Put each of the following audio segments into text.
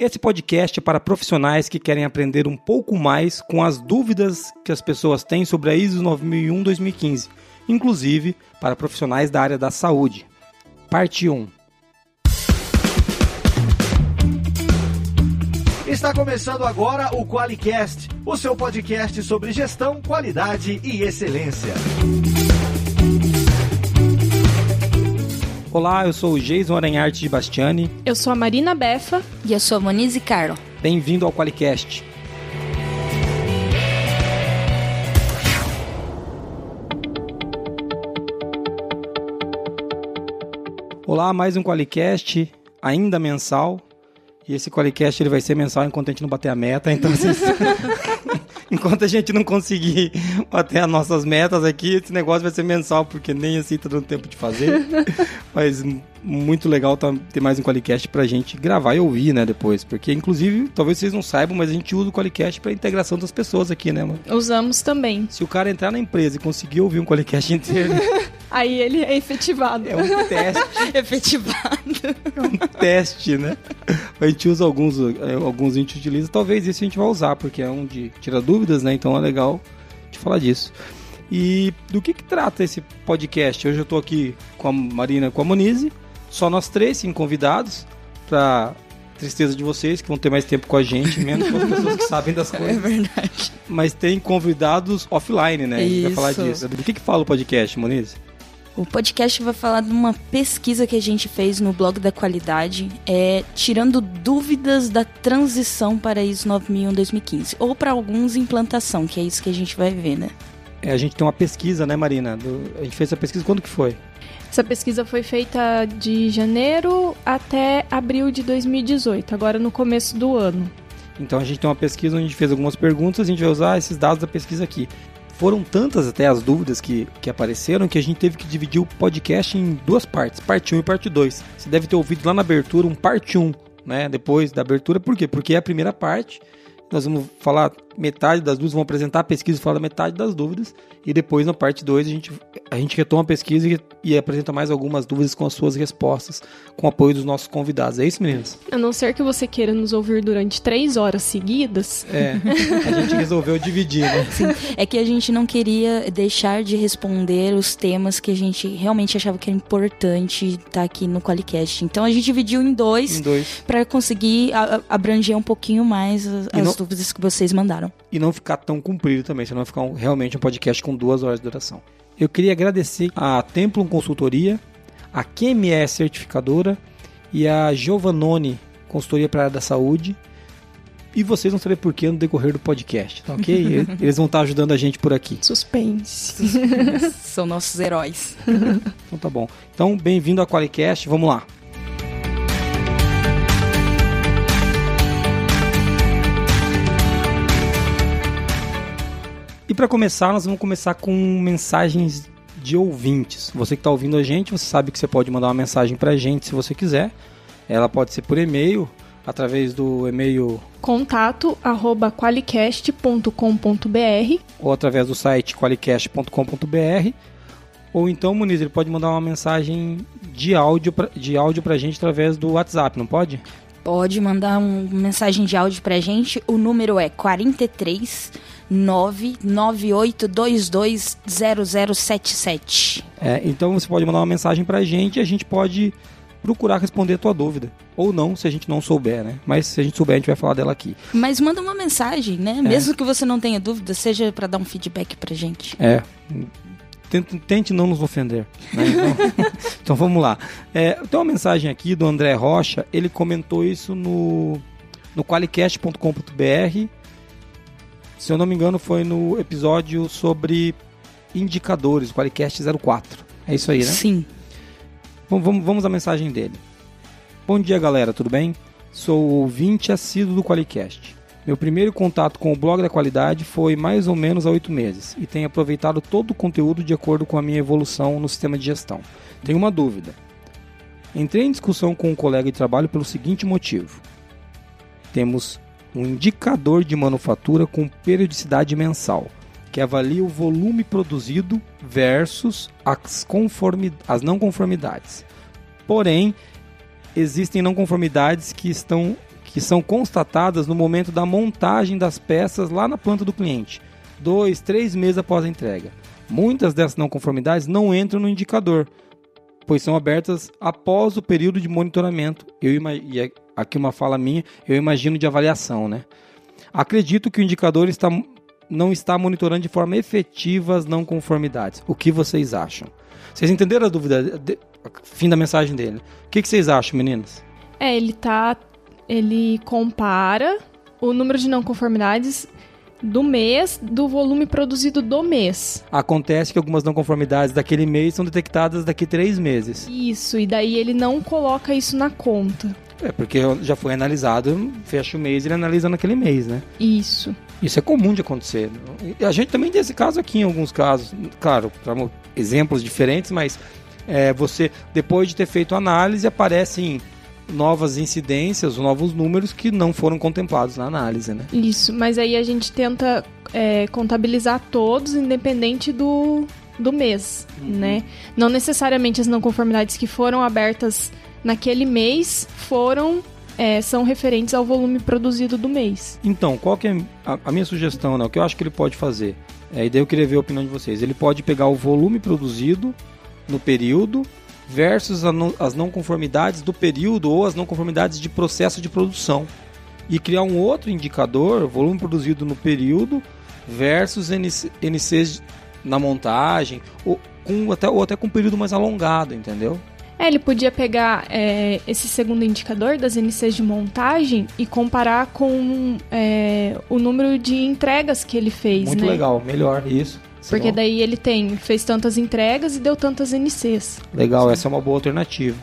Esse podcast é para profissionais que querem aprender um pouco mais com as dúvidas que as pessoas têm sobre a ISO 9001-2015, inclusive para profissionais da área da saúde. Parte 1. Está começando agora o QualiCast, o seu podcast sobre gestão, qualidade e excelência. Olá, eu sou o Jason Aranharte de Bastiani. Eu sou a Marina Befa. E eu sou a Monize Carlo. Bem-vindo ao QualiCast. Olá, mais um QualiCast, ainda mensal. E esse QualiCast ele vai ser mensal enquanto a gente não bater a meta. Então, vocês... enquanto a gente não conseguir bater as nossas metas aqui, esse negócio vai ser mensal, porque nem assim tá dando tempo de fazer. Mas muito legal tá, ter mais um Qualicast pra gente gravar e ouvir, né, depois. Porque, inclusive, talvez vocês não saibam, mas a gente usa o Qualicast pra integração das pessoas aqui, né, mano? Usamos também. Se o cara entrar na empresa e conseguir ouvir um Qualicast inteiro... Aí ele é efetivado. É um teste. efetivado. É um teste, né? A gente usa alguns, é, alguns a gente utiliza. Talvez isso a gente vai usar, porque é um de tirar dúvidas, né? Então é legal de falar disso. E do que, que trata esse podcast? Hoje eu tô aqui com a Marina com a Monize. Só nós três, sim, convidados. Pra tristeza de vocês, que vão ter mais tempo com a gente, menos com as pessoas que sabem das coisas. É verdade. Mas tem convidados offline, né? A gente vai Isso. falar disso. Do que, que fala o podcast, Monize? O podcast vai falar de uma pesquisa que a gente fez no blog da qualidade, é tirando dúvidas da transição para ISO 9001-2015, ou para alguns implantação, que é isso que a gente vai ver, né? É, a gente tem uma pesquisa, né, Marina? Do- a gente fez essa pesquisa quando que foi? Essa pesquisa foi feita de janeiro até abril de 2018, agora no começo do ano. Então a gente tem uma pesquisa onde a gente fez algumas perguntas, a gente vai usar esses dados da pesquisa aqui. Foram tantas até as dúvidas que, que apareceram que a gente teve que dividir o podcast em duas partes, parte 1 e parte 2. Você deve ter ouvido lá na abertura um parte 1, né? Depois da abertura, por quê? Porque é a primeira parte. Nós vamos falar metade das dúvidas, vamos apresentar a pesquisa e falar da metade das dúvidas. E depois, na parte 2, a gente, a gente retoma a pesquisa e, e apresenta mais algumas dúvidas com as suas respostas, com o apoio dos nossos convidados. É isso, meninas? A não ser que você queira nos ouvir durante três horas seguidas, É, a gente resolveu dividir, né? É que a gente não queria deixar de responder os temas que a gente realmente achava que era importante estar aqui no Qualicast. Então a gente dividiu em dois Em dois. para conseguir abranger um pouquinho mais as, as não- dúvidas que vocês mandaram. E não ficar tão comprido também, senão vai ficar um- realmente um podcast com duas horas de duração. Eu queria agradecer a Templum Consultoria, a QME Certificadora e a Giovannone Consultoria para a área da saúde. E vocês vão saber por que no decorrer do podcast, tá ok? Eles vão estar ajudando a gente por aqui. suspense. São nossos heróis. Então tá bom. Então, bem-vindo ao Qualicast, vamos lá. E para começar, nós vamos começar com mensagens de ouvintes. Você que está ouvindo a gente, você sabe que você pode mandar uma mensagem para a gente se você quiser. Ela pode ser por e-mail, através do e-mail Contato arroba qualicast.com.br ou através do site qualicast.com.br. Ou então, Muniz, ele pode mandar uma mensagem de áudio pra, de áudio pra gente através do WhatsApp, não pode? Pode mandar uma mensagem de áudio pra gente. O número é 43 998220077. É, então você pode mandar uma mensagem pra gente e a gente pode procurar responder a tua dúvida. Ou não, se a gente não souber, né? Mas se a gente souber, a gente vai falar dela aqui. Mas manda uma mensagem, né? Mesmo que você não tenha dúvida, seja pra dar um feedback pra gente. É. Tente, tente não nos ofender. né? Então, então vamos lá. É, tem uma mensagem aqui do André Rocha. Ele comentou isso no, no qualicast.com.br. Se eu não me engano, foi no episódio sobre indicadores, Qualicast 04. É isso aí, né? Sim. Vamos, vamos, vamos à mensagem dele. Bom dia, galera, tudo bem? Sou ouvinte assíduo do Qualicast. Meu primeiro contato com o blog da qualidade foi mais ou menos há oito meses e tenho aproveitado todo o conteúdo de acordo com a minha evolução no sistema de gestão. Tenho uma dúvida. Entrei em discussão com um colega de trabalho pelo seguinte motivo: temos um indicador de manufatura com periodicidade mensal, que avalia o volume produzido versus as, as não conformidades. Porém, existem não conformidades que estão que são constatadas no momento da montagem das peças lá na planta do cliente, dois, três meses após a entrega. Muitas dessas não conformidades não entram no indicador, pois são abertas após o período de monitoramento. Eu e é aqui uma fala minha, eu imagino de avaliação, né? Acredito que o indicador está, não está monitorando de forma efetiva as não conformidades. O que vocês acham? Vocês entenderam a dúvida? De, fim da mensagem dele. O que, que vocês acham, meninas? É, ele tá. Ele compara o número de não conformidades do mês do volume produzido do mês. Acontece que algumas não conformidades daquele mês são detectadas daqui três meses. Isso, e daí ele não coloca isso na conta. É, porque já foi analisado, fecha o mês e ele analisa naquele mês, né? Isso. Isso é comum de acontecer. A gente também tem esse caso aqui em alguns casos. Claro, exemplos diferentes, mas é, você, depois de ter feito a análise, aparecem novas incidências, novos números que não foram contemplados na análise, né? Isso, mas aí a gente tenta é, contabilizar todos, independente do, do mês, uhum. né? Não necessariamente as não conformidades que foram abertas naquele mês foram é, são referentes ao volume produzido do mês. Então, qual que é a, a minha sugestão, né? O que eu acho que ele pode fazer? É, e daí eu queria ver a opinião de vocês. Ele pode pegar o volume produzido no período versus as não conformidades do período ou as não conformidades de processo de produção. E criar um outro indicador, volume produzido no período versus NCs na montagem, ou, com, até, ou até com um período mais alongado, entendeu? É, ele podia pegar é, esse segundo indicador das NCs de montagem e comparar com é, o número de entregas que ele fez, Muito né? legal, melhor isso. Porque daí ele tem, fez tantas entregas e deu tantas NCs. Legal, Sim. essa é uma boa alternativa.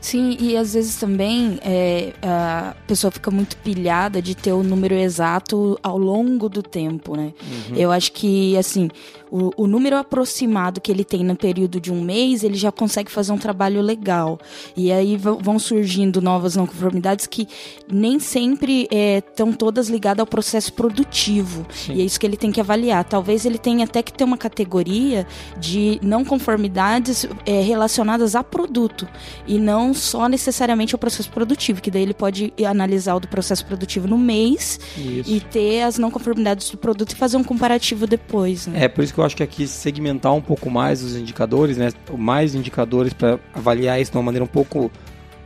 Sim, e às vezes também é, a pessoa fica muito pilhada de ter o número exato ao longo do tempo, né? Uhum. Eu acho que, assim, o, o, número aproximado que ele tem no período de um mês, ele já consegue fazer um trabalho legal. E aí vão surgindo novas não conformidades que nem sempre estão é, todas ligadas ao processo produtivo. Sim. E é isso que ele tem que avaliar. Talvez ele tenha até que ter uma categoria de não conformidades é, relacionadas a produto e não só necessariamente ao processo produtivo, que daí ele pode analisar o do processo produtivo no mês isso. e ter as não conformidades do produto e fazer um comparativo depois. Né? É, por isso que eu acho que aqui segmentar um pouco mais os indicadores, né? Mais indicadores para avaliar isso de uma maneira um pouco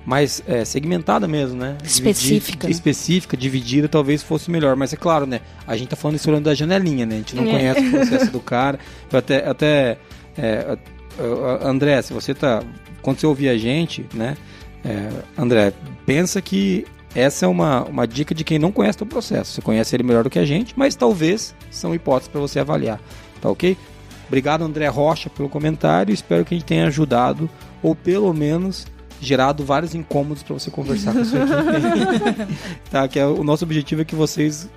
mais é, segmentada mesmo, né? Específica. Dividir, específica, dividida, talvez fosse melhor. Mas é claro, né? A gente tá falando isso olhando da janelinha, né? A gente não é. conhece o processo do cara. Eu até, até é, André, se você tá. Quando você ouvir a gente, né? É, André, pensa que essa é uma, uma dica de quem não conhece o processo. Você conhece ele melhor do que a gente, mas talvez são hipóteses para você avaliar. Tá ok? Obrigado, André Rocha, pelo comentário. Espero que a gente tenha ajudado, ou pelo menos gerado vários incômodos para você conversar com a sua equipe. tá? Que é, o nosso objetivo é que vocês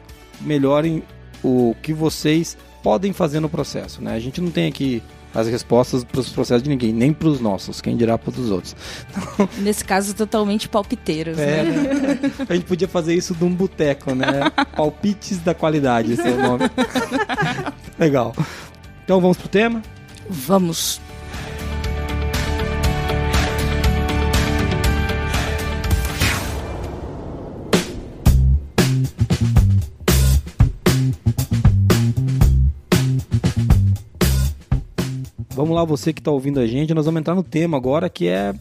melhorem o que vocês podem fazer no processo. Né? A gente não tem aqui as respostas para os processos de ninguém, nem para os nossos, quem dirá para os outros. Então, Nesse caso, totalmente palpiteiros. É, né? né? A gente podia fazer isso de um boteco, né? Palpites da qualidade, esse é o nome. Legal. Então vamos pro tema? Vamos. Vamos lá, você que está ouvindo a gente, nós vamos entrar no tema agora que é,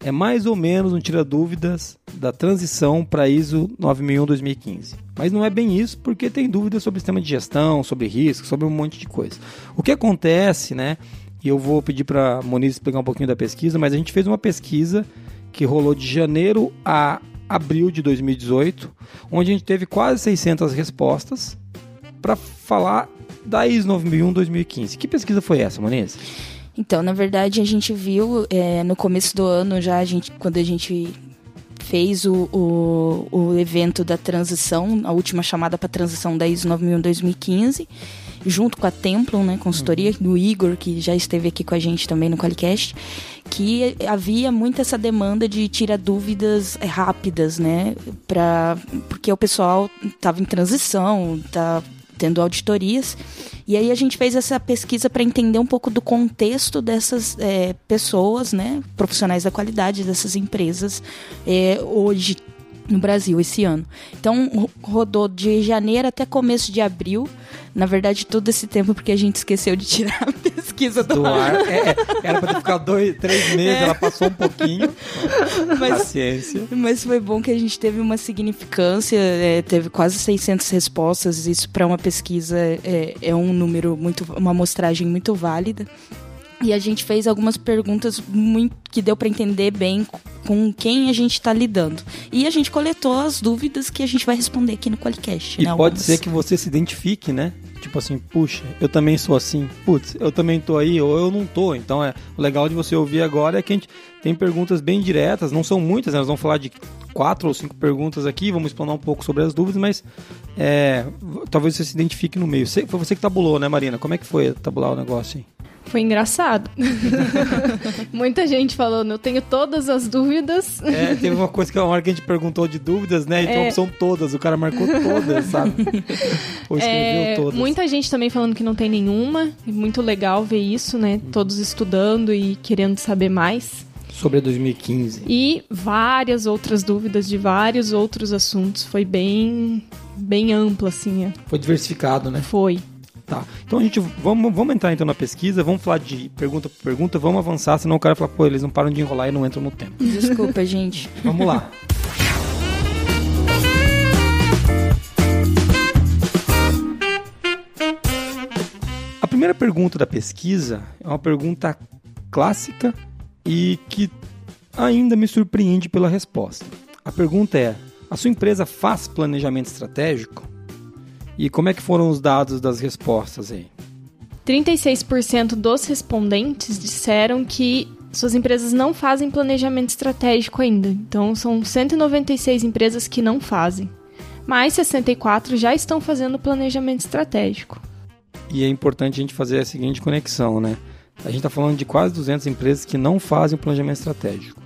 é mais ou menos um tira dúvidas da transição para ISO 9001-2015. Mas não é bem isso, porque tem dúvidas sobre sistema de gestão, sobre risco, sobre um monte de coisa. O que acontece, né? E eu vou pedir para Moniz explicar um pouquinho da pesquisa, mas a gente fez uma pesquisa que rolou de janeiro a abril de 2018, onde a gente teve quase 600 respostas para falar da ISO 9001-2015. Que pesquisa foi essa, Moniz? Então, na verdade, a gente viu é, no começo do ano já, a gente, quando a gente fez o, o, o evento da transição, a última chamada para transição da ISO 9001-2015, junto com a Templon, né, consultoria, uhum. do Igor, que já esteve aqui com a gente também no Qualicast, que havia muito essa demanda de tirar dúvidas é, rápidas, né, pra, porque o pessoal estava em transição, tá tendo auditorias. E aí a gente fez essa pesquisa para entender um pouco do contexto dessas é, pessoas, né, profissionais da qualidade dessas empresas, é, hoje no Brasil esse ano. Então rodou de janeiro até começo de abril. Na verdade, todo esse tempo porque a gente esqueceu de tirar a pesquisa do, do ar. É, é, era pra ter ficado dois, três meses, é. ela passou um pouquinho. Mas, Paciência. Mas foi bom que a gente teve uma significância, é, teve quase 600 respostas. Isso para uma pesquisa é, é um número muito, uma amostragem muito válida. E a gente fez algumas perguntas muito, que deu para entender bem com quem a gente está lidando. E a gente coletou as dúvidas que a gente vai responder aqui no Qualicast. E né, pode ser que você se identifique, né? Tipo assim, puxa, eu também sou assim. Putz, eu também tô aí ou eu não tô. Então é o legal de você ouvir agora é que a gente tem perguntas bem diretas, não são muitas, né? nós vamos falar de quatro ou cinco perguntas aqui, vamos explanar um pouco sobre as dúvidas, mas é, talvez você se identifique no meio. Foi você que tabulou, né, Marina? Como é que foi tabular o negócio aí? Foi engraçado. Muita gente falando, eu tenho todas as dúvidas. É, teve uma coisa que uma hora que a gente perguntou de dúvidas, né? Então é. são todas, o cara marcou todas, sabe? Ou escreveu é, todas. Muita gente também falando que não tem nenhuma. Muito legal ver isso, né? Todos estudando e querendo saber mais. Sobre 2015. E várias outras dúvidas de vários outros assuntos. Foi bem, bem amplo, assim. É. Foi diversificado, né? Foi. Tá. Então a gente vamos, vamos entrar então na pesquisa, vamos falar de pergunta por pergunta, vamos avançar, senão o cara fala, pô, eles não param de enrolar e não entram no tempo. Desculpa, gente. Vamos lá. A primeira pergunta da pesquisa é uma pergunta clássica e que ainda me surpreende pela resposta. A pergunta é: a sua empresa faz planejamento estratégico? E como é que foram os dados das respostas aí? 36% dos respondentes disseram que suas empresas não fazem planejamento estratégico ainda. Então, são 196 empresas que não fazem. Mais 64 já estão fazendo planejamento estratégico. E é importante a gente fazer a seguinte conexão, né? A gente está falando de quase 200 empresas que não fazem o planejamento estratégico.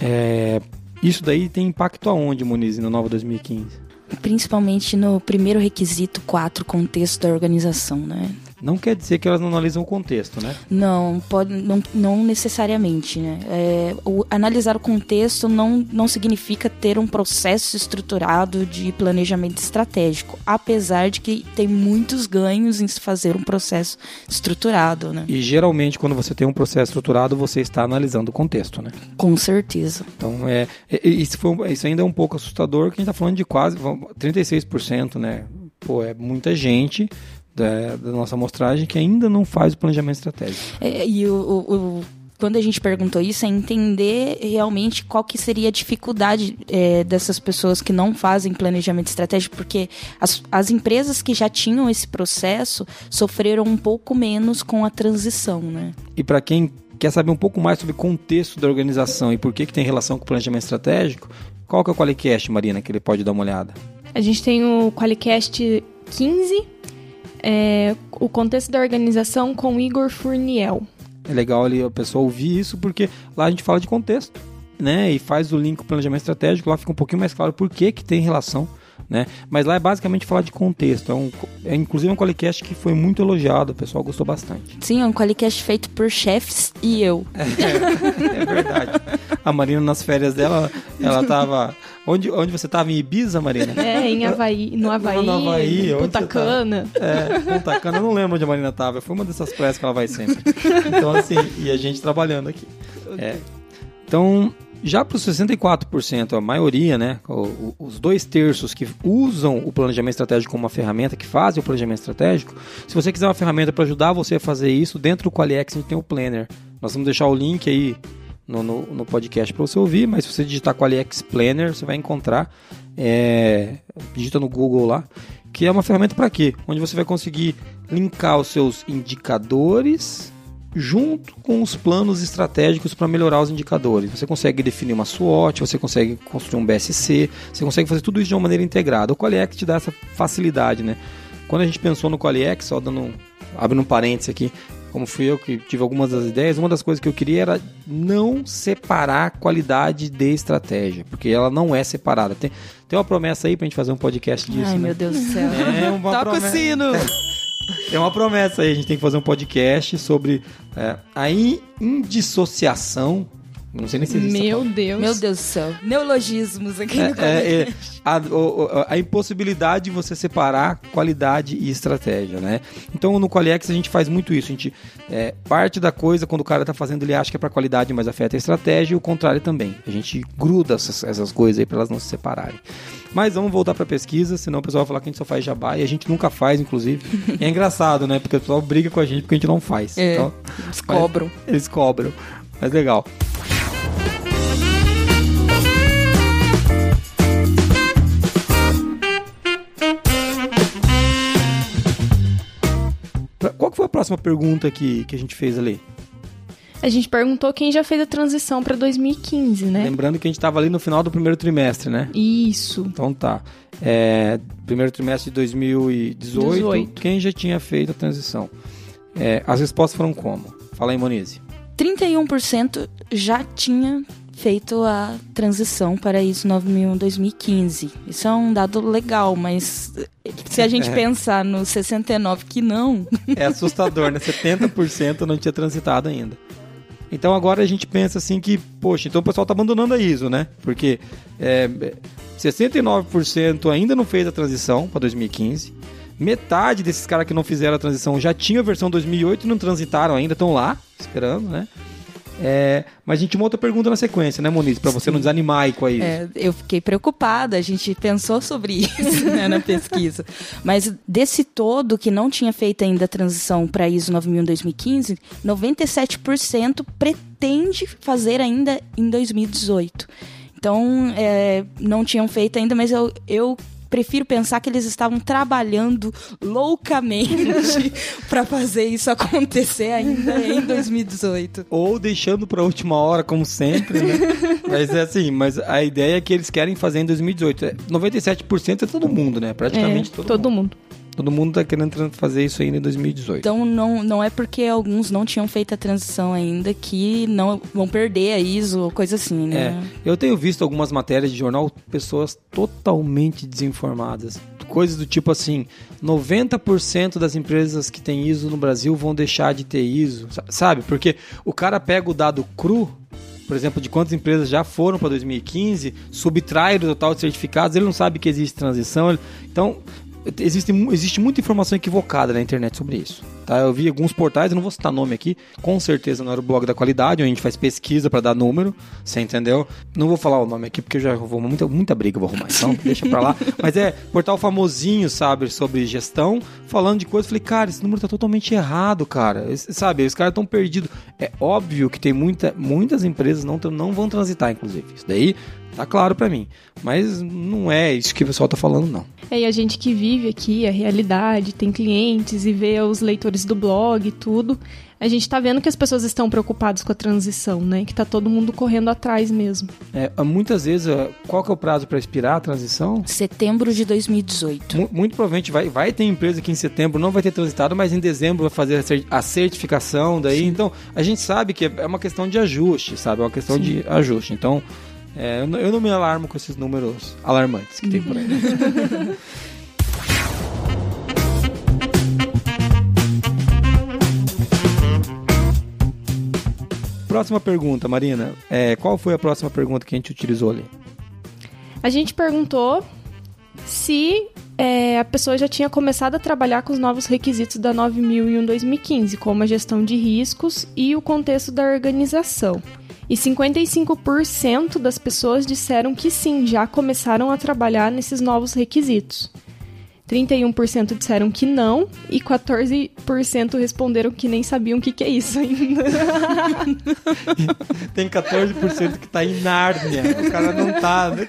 É... Isso daí tem impacto aonde, Muniz, no Nova 2015? Principalmente no primeiro requisito 4, contexto da organização, né? Não quer dizer que elas não analisam o contexto, né? Não, pode, não, não necessariamente, né? É, o, analisar o contexto não, não significa ter um processo estruturado de planejamento estratégico, apesar de que tem muitos ganhos em se fazer um processo estruturado, né? E geralmente quando você tem um processo estruturado, você está analisando o contexto, né? Com certeza. Então, é, é isso, foi, isso ainda é um pouco assustador, que a gente está falando de quase 36%, né? Pô, é muita gente da, da, nossa amostragem que ainda não faz o planejamento estratégico. É, e o, o, o, quando a gente perguntou isso, é entender realmente qual que seria a dificuldade é, dessas pessoas que não fazem planejamento estratégico, porque as, as empresas que já tinham esse processo sofreram um pouco menos com a transição, né? E para quem quer saber um pouco mais sobre o contexto da organização e por que, que tem relação com o planejamento estratégico, qual que é o Qualicast, Marina, que ele pode dar uma olhada? A gente tem o Qualicast 15, é, o contexto da organização com Igor Furniel. É legal ali a pessoa ouvir isso, porque lá a gente fala de contexto, né? E faz o link com o planejamento estratégico, lá fica um pouquinho mais claro por que, que tem relação. Né? Mas lá é basicamente falar de contexto. É, um, é inclusive um Qualicast que foi muito elogiado, o pessoal gostou bastante. Sim, é um Qualicast feito por chefs e eu. É, é verdade. A Marina, nas férias dela, ela tava. Onde, onde você estava? Em Ibiza, Marina? É, em Havaí, no Havaí. No Havaí, Punta Cana. É, Punta Cana, eu não lembro onde a Marina estava. Foi uma dessas praias que ela vai sempre. Então, assim, e a gente trabalhando aqui. É. Então, já para os 64%, a maioria, né, os dois terços que usam o planejamento estratégico como uma ferramenta, que fazem o planejamento estratégico, se você quiser uma ferramenta para ajudar você a fazer isso, dentro do Qualiex a gente tem o Planner. Nós vamos deixar o link aí no, no, no podcast para você ouvir, mas se você digitar Qualiex Planner, você vai encontrar, é, digita no Google lá, que é uma ferramenta para quê? Onde você vai conseguir linkar os seus indicadores junto com os planos estratégicos para melhorar os indicadores. Você consegue definir uma SWOT, você consegue construir um BSC, você consegue fazer tudo isso de uma maneira integrada. O Qualiex te dá essa facilidade, né? Quando a gente pensou no Qualiex, só dando um, abrindo um parênteses aqui, como fui eu que tive algumas das ideias, uma das coisas que eu queria era não separar qualidade de estratégia, porque ela não é separada. Tem, tem uma promessa aí pra gente fazer um podcast disso. Ai, né? meu Deus do céu. É Toca promessa. o sino! Tem uma promessa aí, a gente tem que fazer um podcast sobre é, a indissociação Não sei nem se existe. Meu. Deus. Meu Deus do céu. Neologismos aqui no É, é, é, a, o- a impossibilidade de você separar qualidade e estratégia, né? Então no Qualiex a gente faz muito isso. A gente é, parte da coisa quando o cara tá fazendo ele acha que é para qualidade, mas afeta a estratégia e o contrário também. A gente gruda essas, essas coisas aí para elas não se separarem. Mas vamos voltar para pesquisa, senão o pessoal vai falar que a gente só faz jabá e a gente nunca faz, inclusive. E é engraçado, né? Porque o pessoal briga com a gente porque a gente não faz. É. Então, Eles cobram. eles cobram. Mas legal. Qual foi a próxima pergunta que, que a gente fez ali? A gente perguntou quem já fez a transição pra 2015, né? Lembrando que a gente estava ali no final do primeiro trimestre, né? Isso. Então tá. É, primeiro trimestre de 2018, 18. quem já tinha feito a transição? É, as respostas foram como? Fala aí, Monize. 31% já tinha feito a transição para ISO 9001 2015. Isso é um dado legal, mas se a gente É. pensar no 69 que não, É assustador, né? 70% não tinha transitado ainda. Então agora a gente pensa assim que, poxa, então o pessoal tá abandonando a ISO, né? Porque é, 69% ainda não fez a transição para 2015. Metade desses caras que não fizeram a transição já tinha a versão 2008 e não transitaram ainda, estão lá, esperando, né? É, mas a gente uma outra pergunta na sequência, né, Moniz? Pra você não desanimar aí com a ISO. É, eu fiquei preocupada, a gente pensou sobre isso né, na pesquisa. Mas desse todo que não tinha feito ainda a transição para ISO 9001 2015, 97% pretende fazer ainda em 2018. Então, é, não tinham feito ainda, mas eu, eu prefiro pensar que eles estavam trabalhando loucamente para fazer isso acontecer ainda em 2018. Ou deixando pra última hora, como sempre, né? mas é assim, mas a ideia é que eles querem fazer em 2018. É, 97% é todo mundo, né? Praticamente É, todo, todo mundo. mundo. Todo mundo tá querendo fazer isso ainda em 2018. Então não, não é porque alguns não tinham feito a transição ainda que não vão perder a ISO ou coisa assim, É, né? eu tenho visto algumas matérias de jornal, pessoas totalmente desinformadas. Coisas do tipo assim, 90% das empresas que têm ISO no Brasil vão deixar de ter ISO, sa- sabe? Porque o cara pega o dado cru, por exemplo, de quantas empresas já foram para 2015, subtrai do total de certificados, ele não sabe que existe transição. Então, existe, existe muita informação equivocada na internet sobre isso. Tá? Eu vi alguns portais, eu não vou citar nome aqui, com certeza não era o blog da qualidade, onde a gente faz pesquisa para dar número, você entendeu? Não vou falar o nome aqui porque eu já vou muita, muita briga vou arrumar, então deixa pra lá. Mas é portal famosinho, sabe, sobre gestão, falando de coisas. Falei, cara, esse número tá totalmente errado, cara. Esse- sabe, os caras estão perdidos. É óbvio que tem muita, muitas empresas não, não vão transitar, inclusive. Isso daí tá claro pra mim. Mas não é isso que o pessoal tá falando, não. É, e a gente que vive aqui a realidade, tem clientes e vê os leitores do blog e tudo, a gente tá vendo que as pessoas estão preocupadas com a transição, né? Que tá todo mundo correndo atrás mesmo. É, muitas vezes, é, qual que é o prazo para expirar a transição? Setembro de 2018. Mu- Muito provavelmente vai, vai ter empresa que em setembro não vai ter transitado, mas em dezembro vai fazer a cer- a certificação daí. Então, a gente sabe que é uma questão de ajuste, sabe? É uma questão de ajuste. Então, é, eu, não- eu não me alarmo com esses números alarmantes que tem por aí. Próxima pergunta, Marina. É, qual foi a próxima pergunta que a gente utilizou ali? A gente perguntou se é, a pessoa já tinha começado a trabalhar com os novos requisitos da 9001 2015, como a gestão de riscos e o contexto da organização. E 55% das pessoas disseram que sim, já começaram a trabalhar nesses novos requisitos. 31% disseram que não e 14% responderam que nem sabiam o que, que é isso ainda. Tem 14% que tá em Nárnia. O cara não tá. né?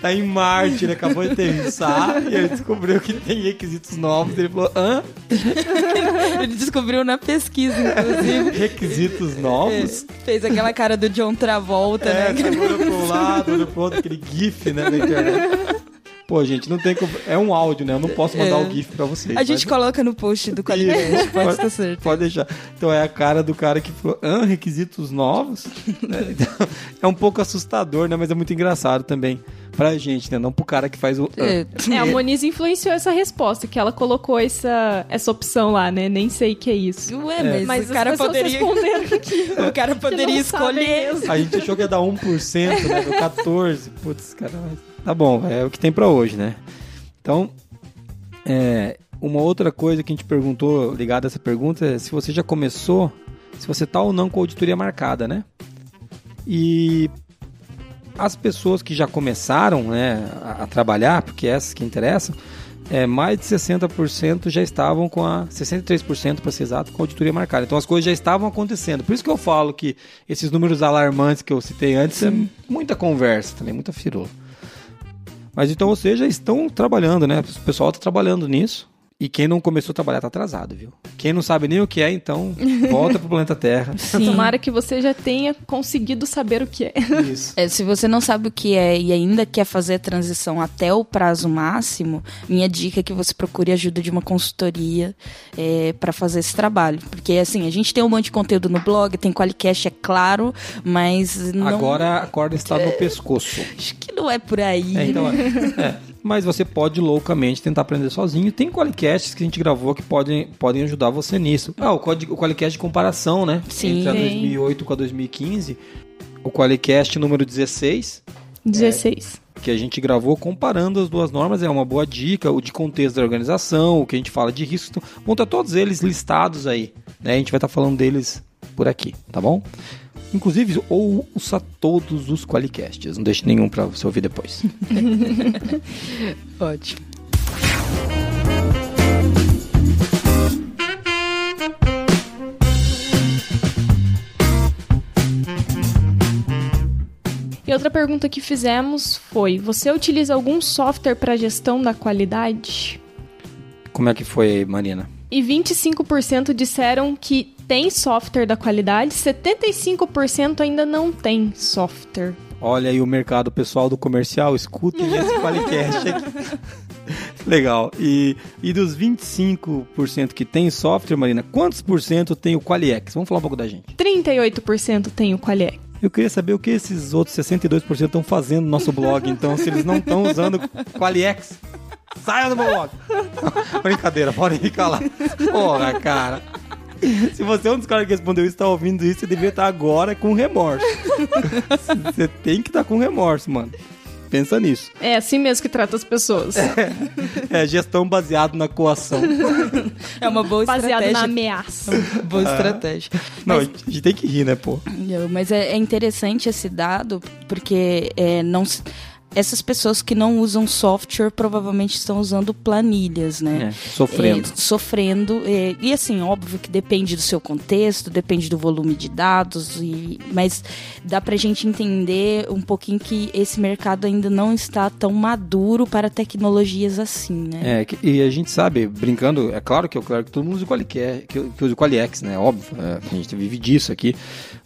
Tá em Marte, ele acabou de aterrissar e ele descobriu que tem requisitos novos. Ele falou: hã? Ele descobriu na pesquisa, inclusive. Requisitos novos? Fez aquela cara do John Travolta, É, né? tá olhando pro lado, olhando pro outro, aquele GIF, né, da internet. Pô, gente, não tem como. É um áudio, né? Eu não posso mandar É. o GIF pra vocês. A gente mas- coloca no post do Qualicast, pode estar certo. Pode deixar. Então é a cara do cara que falou, ah, requisitos novos? Né? Então, é um pouco assustador, né? Mas é muito engraçado também pra gente, né? Não pro cara que faz o. É, É, a Moniz influenciou essa resposta, que ela colocou essa, essa opção lá, né? Nem sei o que é isso. Ué, mas, Mas o cara poderia, o cara poderia escolher. A gente achou que ia dar 1%, né? Deu 14%. Putz, cara, mas tá bom, é o que tem pra hoje, né? Então, é, uma outra coisa que a gente perguntou, ligada a essa pergunta, é se você já começou, se você tá ou não com a auditoria marcada, né? E as pessoas que já começaram né, a, a trabalhar, porque essas que interessam, é, mais de 60% já estavam com a 63% para ser exato, com a auditoria marcada. Então as coisas já estavam acontecendo. Por isso que eu falo que esses números alarmantes que eu citei antes é muita conversa também, muita firula. Mas então, ou seja, estão trabalhando, né? O pessoal está trabalhando nisso. E quem não começou a trabalhar tá atrasado, viu? Quem não sabe nem o que é, então volta pro planeta Terra. Sim. Tomara que você já tenha conseguido saber o que é. Isso. É, se você não sabe o que é e ainda quer fazer a transição até o prazo máximo, minha dica é que você procure ajuda de uma consultoria para fazer esse trabalho. Porque, assim, a gente tem um monte de conteúdo no blog, tem Qualicast, é claro, mas não... Agora a corda está no pescoço. Acho que não é por aí. É, então, é. Mas você pode loucamente tentar aprender sozinho. Tem qualicasts que a gente gravou que podem, podem ajudar você nisso. Ah, o, o qualicast de comparação, né? Sim. Entre a Sim. 2008 com a 2015. O qualicast número 16, 16. que a gente gravou comparando as duas normas, é uma boa dica. O de contexto da organização, o que a gente fala de risco. Então, vão estar todos eles listados aí. Né? A gente vai estar falando deles por aqui, tá bom? Inclusive, ouça todos os qualicasts. Não deixe nenhum para você ouvir depois. Ótimo. E outra pergunta que fizemos foi: você utiliza algum software para gestão da qualidade? Como é que foi, Marina? E 25% disseram que tem software da qualidade, 75% ainda não tem software. Olha aí o mercado pessoal do comercial, escutem esse Qualicast aqui. Legal. E, e dos 25% que tem software, Marina, quantos por cento tem o Qualiex? Vamos falar um pouco da gente. 38% tem o Qualiex. Eu queria saber o que esses outros 62% estão fazendo no nosso blog, então, se eles não estão usando Qualiex. Saia do meu blog! Brincadeira, podem ficar lá. Porra, cara. Se você é um dos caras que respondeu isso, tá ouvindo isso, você devia estar agora com remorso. Você tem que estar com remorso, mano. Pensa nisso. É assim mesmo que trata as pessoas. É gestão baseada na coação. É uma boa Baseado na estratégia. ameaça. Boa estratégia. Não, Mas- a gente tem que rir, né, pô? Mas é, é interessante esse dado porque é, não, se- essas pessoas que não usam software provavelmente estão usando planilhas, né? É, sofrendo. É, sofrendo. é, e assim, óbvio que depende do seu contexto, depende do volume de dados, e, mas dá pra gente entender um pouquinho que esse mercado ainda não está tão maduro para tecnologias assim, né? É, e a gente sabe, brincando, é claro que, eu, claro que todo mundo usa o Qualicare, que, que usa o Qualiex, né? Óbvio, é, a gente vive disso aqui.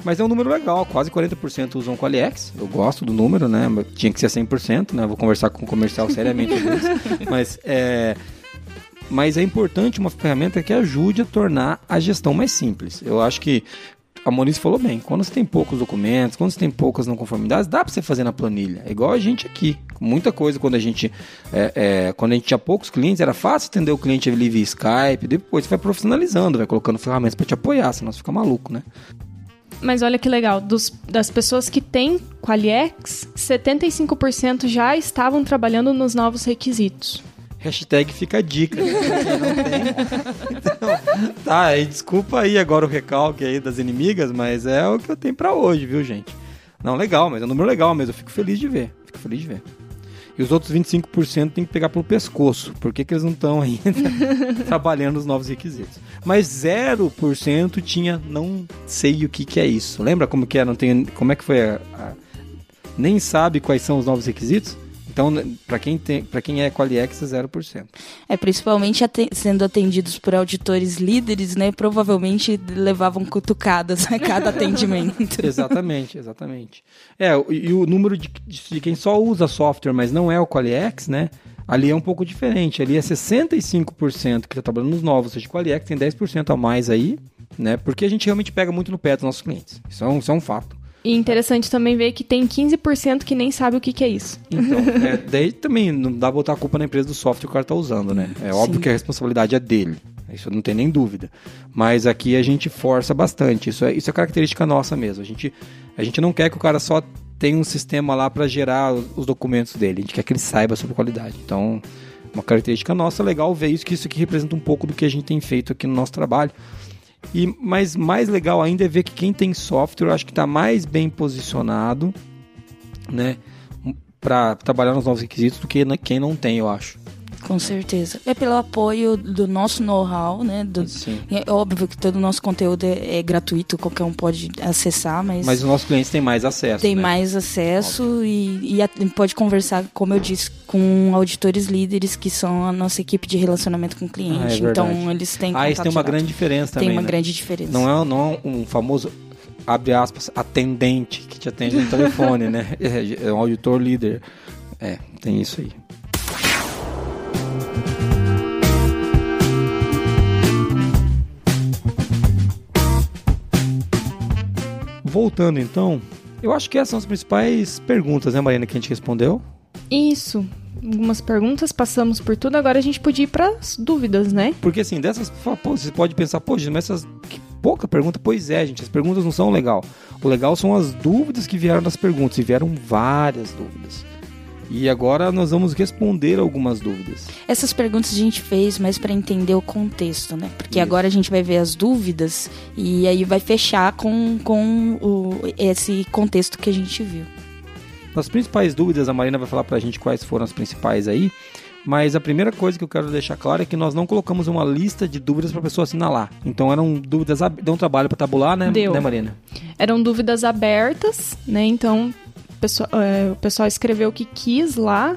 Mas é um número legal, quase 40% usam o Qualiex. Eu gosto do número, né? Tinha que ser 100%, né? Vou conversar com o comercial seriamente sobre isso. Mas é. Mas é importante uma ferramenta que ajude a tornar a gestão mais simples. Eu acho que a Moniz falou bem, quando você tem poucos documentos, quando você tem poucas não conformidades, dá para você fazer na planilha. É igual a gente aqui. Muita coisa quando a gente é, é, quando a gente tinha poucos clientes, era fácil atender o cliente ali via Skype, depois você vai profissionalizando, vai colocando ferramentas para te apoiar, senão você fica maluco, né? Mas olha que legal, dos- das pessoas que têm Qualiex, 75% já estavam trabalhando nos novos requisitos. Hashtag fica a dica. né? Então, tá, aí desculpa aí agora o recalque aí das inimigas, mas é o que eu tenho pra hoje, viu, gente? Não, legal, mas é um número legal mesmo. Eu fico feliz de ver. Fico feliz de ver. E os outros 25% tem que pegar pelo pescoço. Por que, que eles não estão ainda trabalhando os novos requisitos? Mas 0% tinha não sei o que, que é isso. Lembra como que é? Não tem, como é que foi a- a- nem sabe quais são os novos requisitos? Então, para quem tem, quem é Qualiex é 0%. É, principalmente aten- sendo atendidos por auditores líderes, né? Provavelmente levavam cutucadas a cada atendimento. exatamente, exatamente. É, o- e o número de, de quem só usa software, mas não é o Qualiex, né? Ali é um pouco diferente. Ali é 65% que está trabalhando nos novos, ou seja, Qualiex tem 10% a mais aí, né? Porque a gente realmente pega muito no pé dos nossos clientes. Isso é um, isso é um fato. E interessante também ver que tem 15% que nem sabe o que, que é isso. Então, é, daí também não dá pra botar a culpa na empresa do software que o cara tá usando, né? É óbvio Sim. que a responsabilidade é dele. Isso não tem nem dúvida. Mas aqui a gente força bastante. Isso é, isso é característica nossa mesmo. A gente, a gente não quer que o cara só tenha um sistema lá para gerar os documentos dele. A gente quer que ele saiba sobre qualidade. Então, uma característica nossa, legal ver isso, que isso aqui representa um pouco do que a gente tem feito aqui no nosso trabalho. E, mas mais legal ainda é ver que quem tem software, eu acho que está mais bem posicionado, né, para trabalhar nos novos requisitos do que quem não tem, eu acho. Com certeza. É pelo apoio do nosso know-how, né? Do- Sim. É óbvio que todo o nosso conteúdo é, é gratuito, qualquer um pode acessar, mas, Mas os nossos clientes têm mais acesso. tem né? mais acesso e, e pode conversar, como eu disse, com auditores líderes que são a nossa equipe de relacionamento com o cliente. Ah, é então eles têm Ah, isso tem uma direto. grande diferença também. Tem uma né? grande diferença. Não é, não é um famoso, abre aspas, atendente que te atende no telefone, né? É, é um auditor líder. É, tem isso aí. Voltando então, eu acho que essas são as principais perguntas, né, Marina, que a gente respondeu. Isso. Algumas perguntas, passamos por tudo. Agora a gente podia ir para as dúvidas, né? Porque assim, dessas, pô, você pode pensar, pô, mas essas. Que pouca pergunta. Pois é, gente, as perguntas não são legal. O legal são as dúvidas que vieram das perguntas. E vieram várias dúvidas. E agora nós vamos responder algumas dúvidas. Essas perguntas a gente fez mais para entender o contexto, né? Porque Isso. agora a gente vai ver as dúvidas e aí vai fechar com, com o, esse contexto que a gente viu. As principais dúvidas, a Marina vai falar pra gente quais foram as principais aí. Mas a primeira coisa que eu quero deixar claro é que nós não colocamos uma lista de dúvidas para pessoa assinalar. Então eram dúvidas, deu um trabalho para tabular, né, Deu. né, Marina? Eram dúvidas abertas, né? Então o pessoal, é, o pessoal escreveu o que quis lá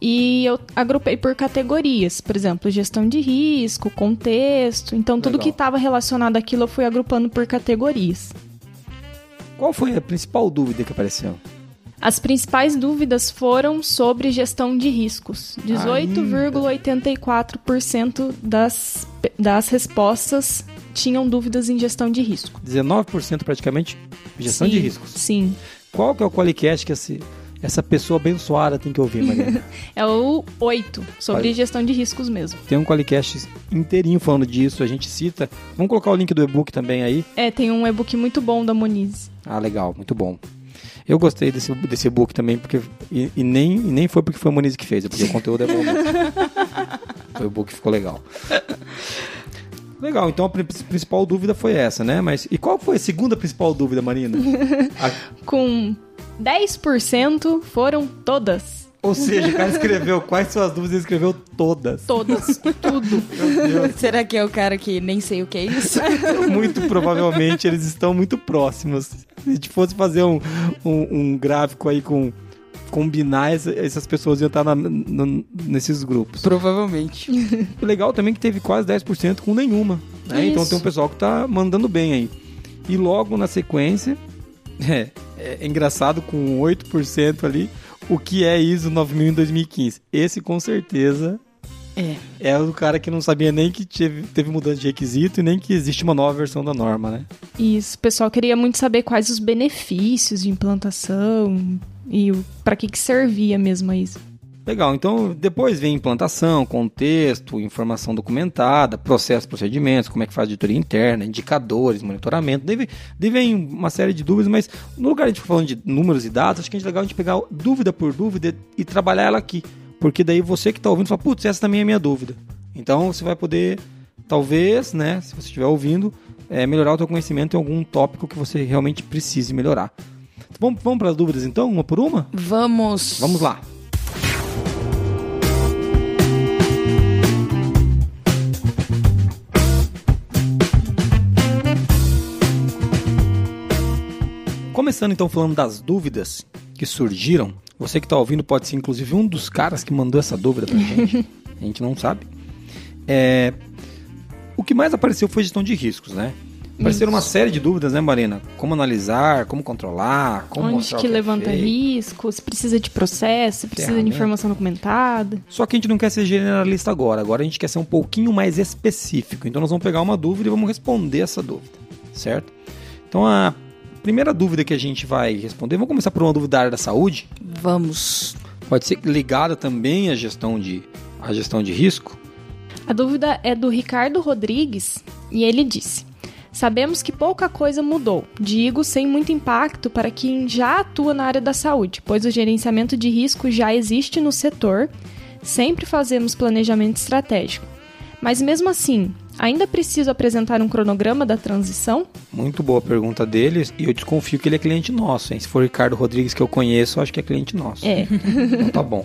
e eu agrupei por categorias. Por exemplo, gestão de risco, contexto. Então tudo Legal. que estava relacionado àquilo eu fui agrupando por categorias. Qual foi a principal dúvida que apareceu? As principais dúvidas foram sobre gestão de riscos. 18,84% das, das respostas tinham dúvidas em gestão de risco. 19% praticamente gestão de Sim, riscos. Sim. Qual que é o Qualicast que esse, essa pessoa abençoada tem que ouvir, Mariana? É o 8, sobre gestão de riscos mesmo. tem um Qualicast inteirinho falando disso, a gente cita. Vamos colocar o link do e-book também aí. É, tem um e-book muito bom da Moniz. Ah, legal, muito bom. Eu gostei desse, desse e-book também, porque. E, e nem, e nem foi porque foi a Moniz que fez, é porque o conteúdo é bom mesmo. o e-book ficou legal. Legal, então a pri- principal dúvida foi essa, né? Mas e qual foi a segunda principal dúvida, Marina? A- Com 10% foram todas. ou seja, o cara escreveu quais são as dúvidas, ele escreveu todas. Todas. tudo. Será que é o cara que nem sei o que é isso? muito provavelmente eles estão muito próximos. Se a gente fosse fazer um, um, um gráfico aí com combinar essa- essas pessoas iam estar na- nesses grupos. Provavelmente. O legal também é que teve quase 10% com nenhuma. né? Então tem um pessoal que tá mandando bem aí. E logo na sequência, é, é engraçado com 8% ali, o que é ISO 9000 em 2015. Esse com certeza É. é o cara que não sabia nem que teve, teve mudança de requisito e nem que existe uma nova versão da norma, né? Isso, o pessoal queria muito saber quais os benefícios de implantação e para que que servia mesmo isso. Legal, então depois vem implantação, contexto, informação documentada, processos, procedimentos, como é que faz a auditoria interna, indicadores, monitoramento. Deve, deve vem uma série de dúvidas, mas no lugar de a gente falando de números e dados, acho que é legal a gente pegar dúvida por dúvida e trabalhar ela aqui. Porque daí você que está ouvindo fala, putz, essa também é a minha dúvida. Então você vai poder, talvez, né, se você estiver ouvindo, é, melhorar o seu conhecimento em algum tópico que você realmente precise melhorar. Vamos, vamos para as dúvidas então, uma por uma? Vamos. Vamos lá. Começando então falando das dúvidas que surgiram, você que está ouvindo pode ser inclusive um dos caras que mandou essa dúvida pra gente. A gente não sabe. É, O que mais apareceu foi gestão de riscos, né? Apareceram uma série de dúvidas, né, Marina? Como analisar, como controlar, como Onde mostrar o que é levanta feito. risco, se precisa de processo, se precisa de Ferramenta. informação documentada. Só que a gente não quer ser generalista agora. Agora a gente quer ser um pouquinho mais específico. Então nós vamos pegar uma dúvida e vamos responder essa dúvida, certo? Então a primeira dúvida que a gente vai responder, vamos começar por uma dúvida da área da saúde. Vamos. Pode ser ligada também à gestão de, à gestão de risco. A dúvida é do Ricardo Rodrigues e ele disse: Sabemos que pouca coisa mudou, digo sem muito impacto para quem já atua na área da saúde, pois o gerenciamento de risco já existe no setor, sempre fazemos planejamento estratégico. Mas mesmo assim, ainda preciso apresentar um cronograma da transição? Muito boa pergunta dele e eu desconfio que ele é cliente nosso, hein? Se for Ricardo Rodrigues que eu conheço, eu acho que é cliente nosso. É. Então tá bom.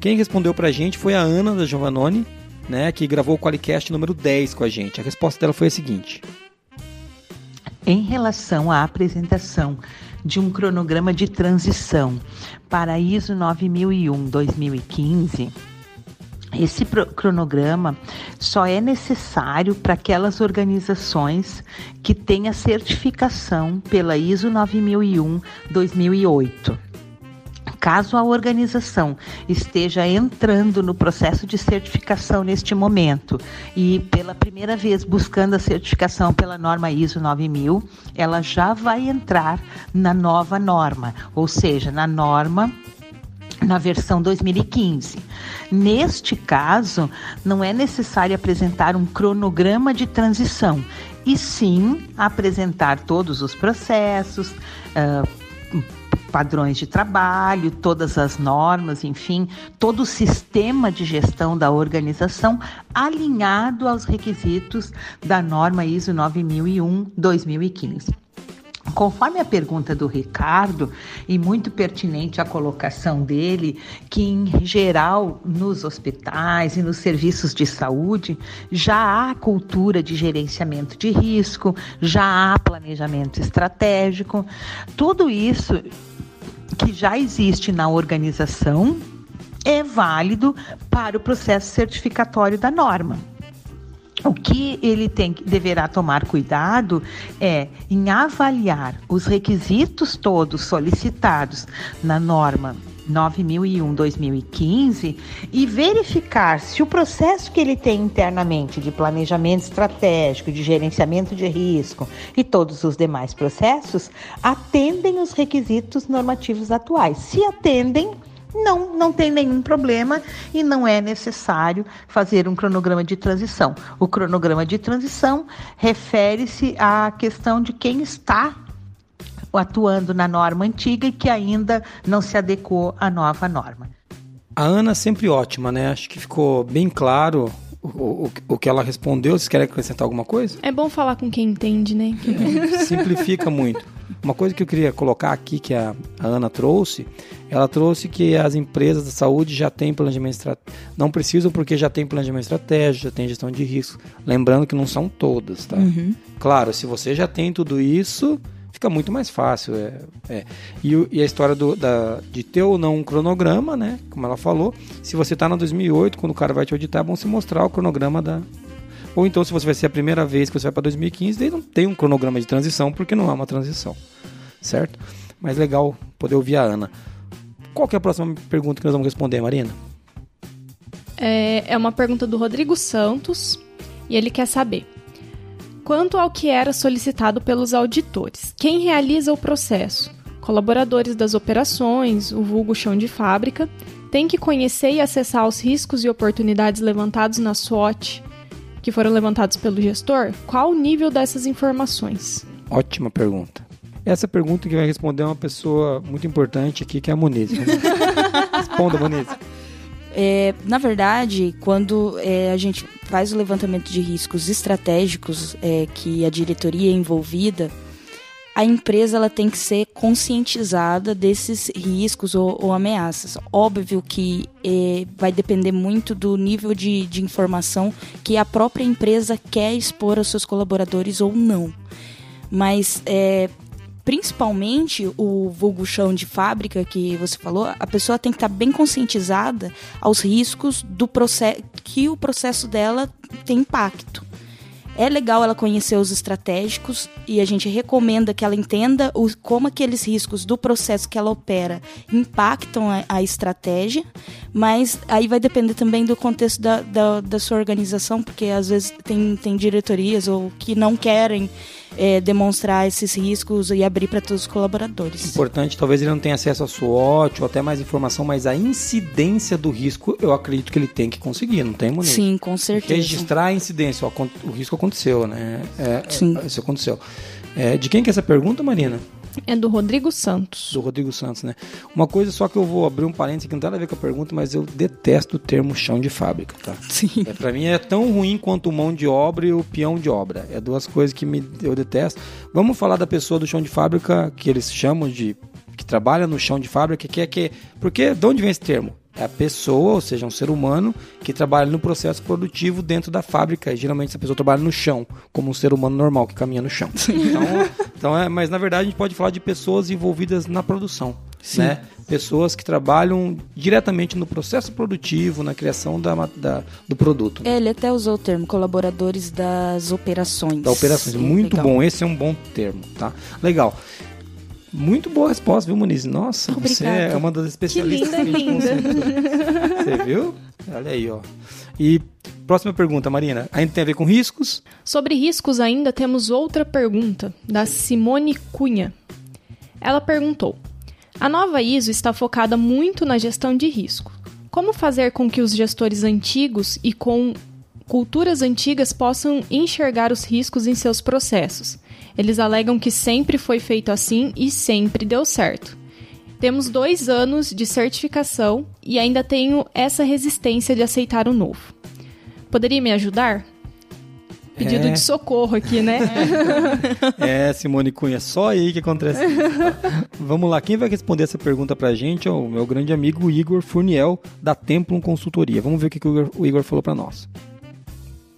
Quem respondeu pra gente foi a Ana da Giovannone, né, que gravou o Qualicast número 10 com a gente. A resposta dela foi a seguinte: Em relação à apresentação de um cronograma de transição para ISO 9001-2015, esse cronograma só é necessário para aquelas organizações que têm a certificação pela ISO 9001-2008. Caso a organização esteja entrando no processo de certificação neste momento e pela primeira vez buscando a certificação pela norma ISO 9000, ela já vai entrar na nova norma, ou seja, na norma na versão 2015. Neste caso, não é necessário apresentar um cronograma de transição, e sim apresentar todos os processos, ah, padrões de trabalho, todas as normas, enfim, todo o sistema de gestão da organização alinhado aos requisitos da norma ISO 9001-2015. Conforme a pergunta do Ricardo, e muito pertinente a colocação dele, que em geral nos hospitais e nos serviços de saúde já há cultura de gerenciamento de risco, já há planejamento estratégico, tudo isso que já existe na organização é válido para o processo certificatório da norma. O que ele tem, deverá tomar cuidado é em avaliar os requisitos todos solicitados na norma 9001-2015 e verificar se o processo que ele tem internamente de planejamento estratégico, de gerenciamento de risco e todos os demais processos atendem os requisitos normativos atuais. Se atendem, não, não tem nenhum problema e não é necessário fazer um cronograma de transição. O cronograma de transição refere-se à questão de quem está atuando na norma antiga e que ainda não se adequou à nova norma. A Ana é sempre ótima, né? Acho que ficou bem claro o, o, o que ela respondeu. Vocês querem acrescentar alguma coisa? É bom falar com quem entende, né? Simplifica muito. Uma coisa que eu queria colocar aqui que a, a Ana trouxe, ela trouxe que as empresas da saúde já têm planejamento estratégico. Não precisam porque já tem planejamento estratégico, já tem gestão de risco. Lembrando que não são todas, tá? Claro, se você já tem tudo isso, fica muito mais fácil. É, é. E, e a história do, da, de ter ou não um cronograma, né? Como ela falou, se você está na 2008, quando o cara vai te auditar, é bom se mostrar o cronograma da. Ou então, se você vai ser a primeira vez que você vai para 2015, daí não tem um cronograma de transição, porque não é uma transição. Certo? Mas legal poder ouvir a Ana. Qual é a próxima pergunta que nós vamos responder, Marina? É, é uma pergunta do Rodrigo Santos e ele quer saber: quanto ao que era solicitado pelos auditores, quem realiza o processo? Colaboradores das operações, o vulgo chão de fábrica, tem que conhecer e acessar os riscos e oportunidades levantados na SWOT que foram levantados pelo gestor? Qual o nível dessas informações? Ótima pergunta. Essa pergunta que vai responder é uma pessoa muito importante aqui, que é a Moniz. Responda, Moniz. É, na verdade, quando é, a gente faz o levantamento de riscos estratégicos é, que a diretoria é envolvida, a empresa ela tem que ser conscientizada desses riscos ou, ou ameaças. Óbvio que é, vai depender muito do nível de, de informação que a própria empresa quer expor aos seus colaboradores ou não. Mas é, principalmente o vulgo chão de fábrica que você falou, a pessoa tem que estar bem conscientizada aos riscos do processo que o processo dela tem impacto. É legal ela conhecer os estratégicos e a gente recomenda que ela entenda o, como aqueles riscos do processo que ela opera impactam a, a estratégia, mas aí vai depender também do contexto da, da, da sua organização, porque às vezes tem, tem diretorias ou que não querem é, demonstrar esses riscos e abrir para todos os colaboradores. Importante, talvez ele não tenha acesso a SWOT ou até mais informação, mas a incidência do risco eu acredito que ele tem que conseguir, não tem, Monique? Sim, com certeza. Registrar a incidência, o, o risco aconteceu, né? É, Sim. Isso aconteceu. É, de quem que é essa pergunta, Marina? É do Rodrigo Santos. Do Rodrigo Santos, né? Uma coisa só que eu vou abrir um parênteses que não tem nada a ver com a pergunta, mas eu detesto o termo chão de fábrica, tá? Sim. É, pra mim é tão ruim quanto o mão de obra e o peão de obra. É duas coisas que me, eu detesto. Vamos falar da pessoa do chão de fábrica, que eles chamam de. que trabalha no chão de fábrica, que é que. Porque de onde vem esse termo? É a pessoa, ou seja, um ser humano que trabalha no processo produtivo dentro da fábrica. E, geralmente essa pessoa trabalha no chão, como um ser humano normal que caminha no chão. Então, então é, mas na verdade a gente pode falar de pessoas envolvidas na produção, né? Pessoas que trabalham diretamente no processo produtivo, na criação da, da- do produto. né? É, ele até usou o termo colaboradores das operações. Da operações. Sim, Muito legal. bom, esse é um bom termo, tá? Legal. Muito boa resposta, viu, Muniz? Nossa, você Obrigada. é uma das especialistas Que linda, que linda. Você viu? Olha aí, ó. E próxima pergunta, Marina. Ainda tem a ver com riscos? Sobre riscos ainda temos outra pergunta, da Simone Cunha. Ela perguntou: A nova ISO está focada muito na gestão de risco. Como fazer com que os gestores antigos e com culturas antigas possam enxergar os riscos em seus processos? Eles alegam que sempre foi feito assim e sempre deu certo. Temos dois anos de certificação e ainda tenho essa resistência de aceitar o novo. Poderia me ajudar? Pedido É. de socorro aqui, né? É, Simone Cunha, só aí que acontece. Vamos lá, quem vai responder essa pergunta pra gente é o meu grande amigo Igor Furniel, da Templum Consultoria. Vamos ver o que, que o Igor, o Igor falou pra nós.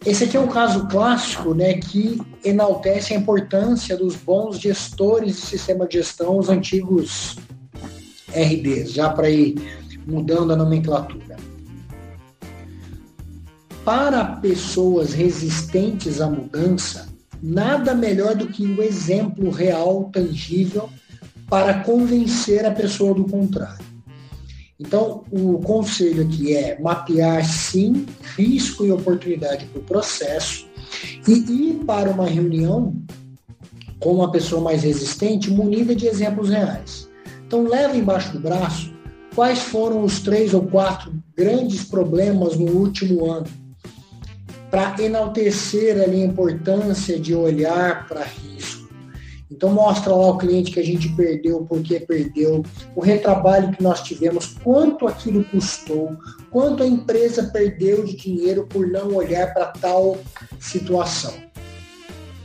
Esse aqui é um caso clássico, né, que enaltece a importância dos bons gestores de sistema de gestão, os antigos RDs, já para ir mudando a nomenclatura. Para pessoas resistentes à mudança, nada melhor do que o exemplo real, tangível, para convencer a pessoa do contrário. Então, o conselho aqui é mapear, sim, risco e oportunidade para o processo e ir para uma reunião com uma pessoa mais resistente, munida de exemplos reais. Então, leva embaixo do braço quais foram os três ou quatro grandes problemas no último ano, para enaltecer ali a importância de olhar para risco. Então mostra lá o cliente que a gente perdeu, por que perdeu, o retrabalho que nós tivemos, quanto aquilo custou, quanto a empresa perdeu de dinheiro por não olhar para tal situação.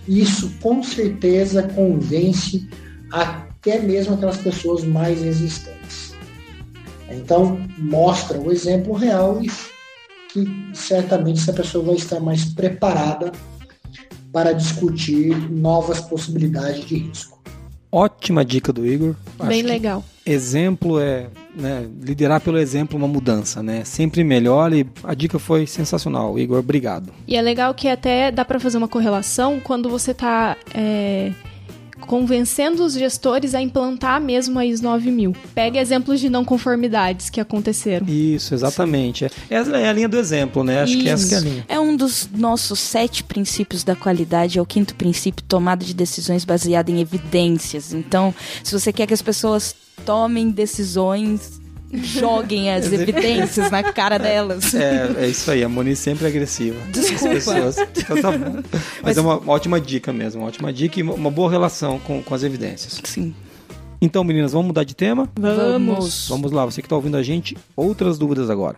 Isso com certeza convence até mesmo aquelas pessoas mais resistentes. Então mostra o exemplo real e que certamente essa pessoa vai estar mais preparada para discutir novas possibilidades de risco. Ótima dica do Igor. Bem Acho que legal. Exemplo é né, liderar pelo exemplo uma mudança, né? Sempre melhor e a dica foi sensacional. Igor, obrigado. E é legal que até dá para fazer uma correlação quando você tá é, convencendo os gestores a implantar mesmo a ISO 9000. Pega exemplos de não conformidades que aconteceram. Isso, exatamente. É- Essa é a linha do exemplo, né? Acho que essa que é a Isso. linha. É um dos nossos sete princípios da qualidade, é o quinto princípio, tomada de decisões baseada em evidências. Então, se você quer que as pessoas tomem decisões, joguem as evidências na cara delas. É, é isso aí, a Moni sempre é agressiva. Desculpa. As pessoas. Então tá bom. Mas, Mas- é uma, uma ótima dica mesmo, uma ótima dica e uma boa relação com, com as evidências. Sim. Então, meninas, vamos mudar de tema? Vamos. Vamos lá, você que está ouvindo a gente, outras dúvidas agora.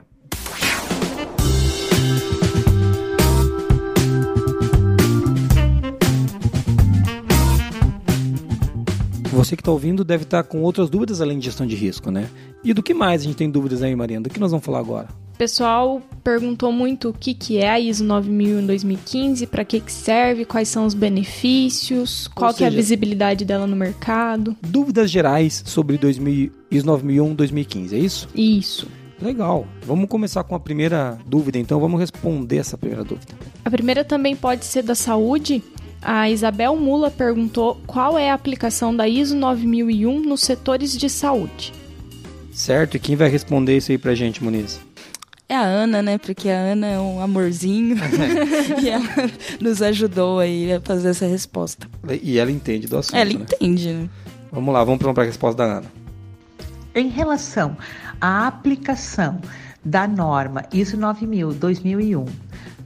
Você que está ouvindo deve estar com outras dúvidas além de gestão de risco, né? E do que mais a gente tem dúvidas aí, Mariana? Do que nós vamos falar agora? O pessoal perguntou muito o que, que é a ISO 9000 em 2015, para que, que serve, quais são os benefícios, qual que é a seja- visibilidade dela no mercado. Dúvidas gerais sobre 2000, ISO 9001 2015, é isso? Isso. Legal. Vamos começar com a primeira dúvida, então vamos responder essa primeira dúvida. A primeira também pode ser da saúde. A Isabel Mula perguntou qual é a aplicação da ISO 9001 nos setores de saúde. Certo, e quem vai responder isso aí pra gente, Muniz? É a Ana, né? Porque a Ana é um amorzinho e ela nos ajudou aí a fazer essa resposta. E ela entende do assunto. Ela né? entende, né? Vamos lá, vamos para a resposta da Ana. Em relação à aplicação da norma ISO 9000 2001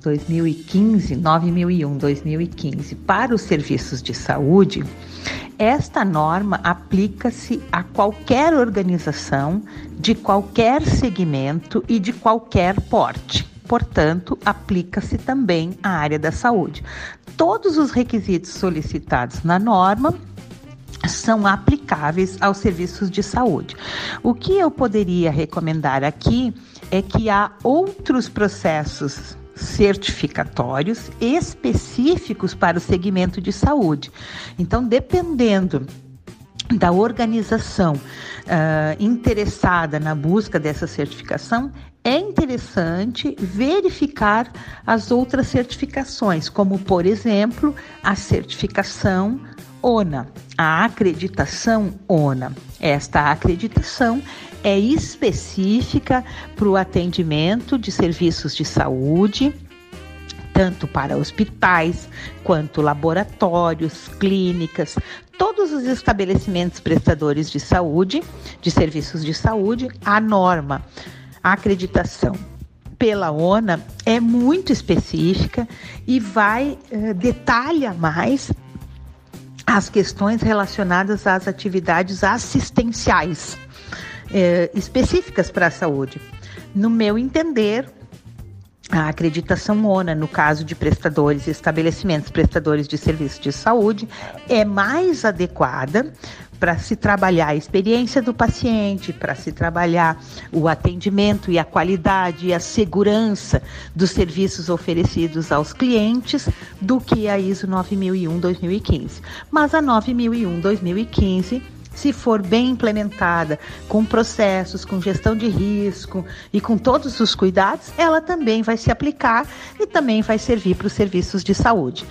2015, 9001 2015 para os serviços de saúde, esta norma aplica-se a qualquer organização de qualquer segmento e de qualquer porte. Portanto, aplica-se também à área da saúde. Todos os requisitos solicitados na norma são aplicáveis aos serviços de saúde. O que eu poderia recomendar aqui é que há outros processos certificatórios específicos para o segmento de saúde. Então, dependendo da organização uh, interessada na busca dessa certificação, é interessante verificar as outras certificações, como, por exemplo, a certificação ONA, a acreditação ONA. Esta acreditação é específica para o atendimento de serviços de saúde, tanto para hospitais quanto laboratórios, clínicas, todos os estabelecimentos prestadores de saúde, de serviços de saúde, a norma, a acreditação pela ONA é muito específica e vai uh, detalha mais as questões relacionadas às atividades assistenciais é, específicas para a saúde. No meu entender, a acreditação ONA, no caso de prestadores e estabelecimentos prestadores de serviços de saúde, é mais adequada para se trabalhar a experiência do paciente, para se trabalhar o atendimento e a qualidade e a segurança dos serviços oferecidos aos clientes, do que a ISO 9001-2015. Mas a 9001-2015 se for bem implementada, com processos, com gestão de risco e com todos os cuidados, ela também vai se aplicar e também vai servir para os serviços de saúde.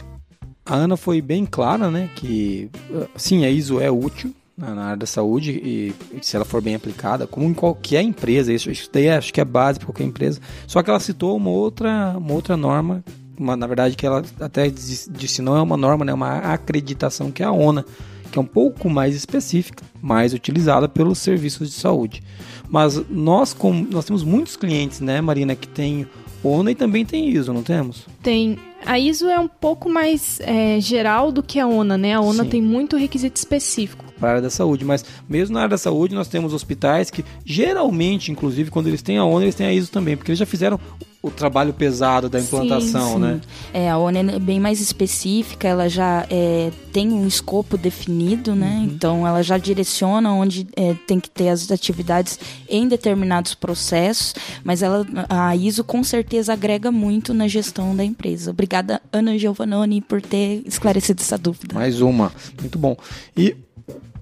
A Ana foi bem clara, né, que sim, a ISO é útil na área da saúde e, se ela for bem aplicada, como em qualquer empresa, isso, isso daí acho que é base para qualquer empresa. Só que ela citou uma outra, uma outra norma, uma, na verdade que ela até disse não é uma norma, né, é uma acreditação que é a ONA que é um pouco mais específica, mais utilizada pelos serviços de saúde. Mas nós, como, nós temos muitos clientes, né, Marina, que tem ONA e também tem ISO, não temos? Tem. A ISO é um pouco mais é, geral do que a ONA, né? A ONA Sim. tem muito requisito específico. Para a área da saúde, mas mesmo na área da saúde nós temos hospitais que geralmente, inclusive, quando eles têm a ONA, eles têm a ISO também, porque eles já fizeram o trabalho pesado da implantação, sim, sim. né? É, a ONU é bem mais específica, ela já é, tem um escopo definido, né? Uhum. Então ela já direciona onde é, tem que ter as atividades em determinados processos, mas ela, a ISO com certeza agrega muito na gestão da empresa. Obrigada, Ana Giovannoni, por ter esclarecido essa dúvida. Mais uma, muito bom. E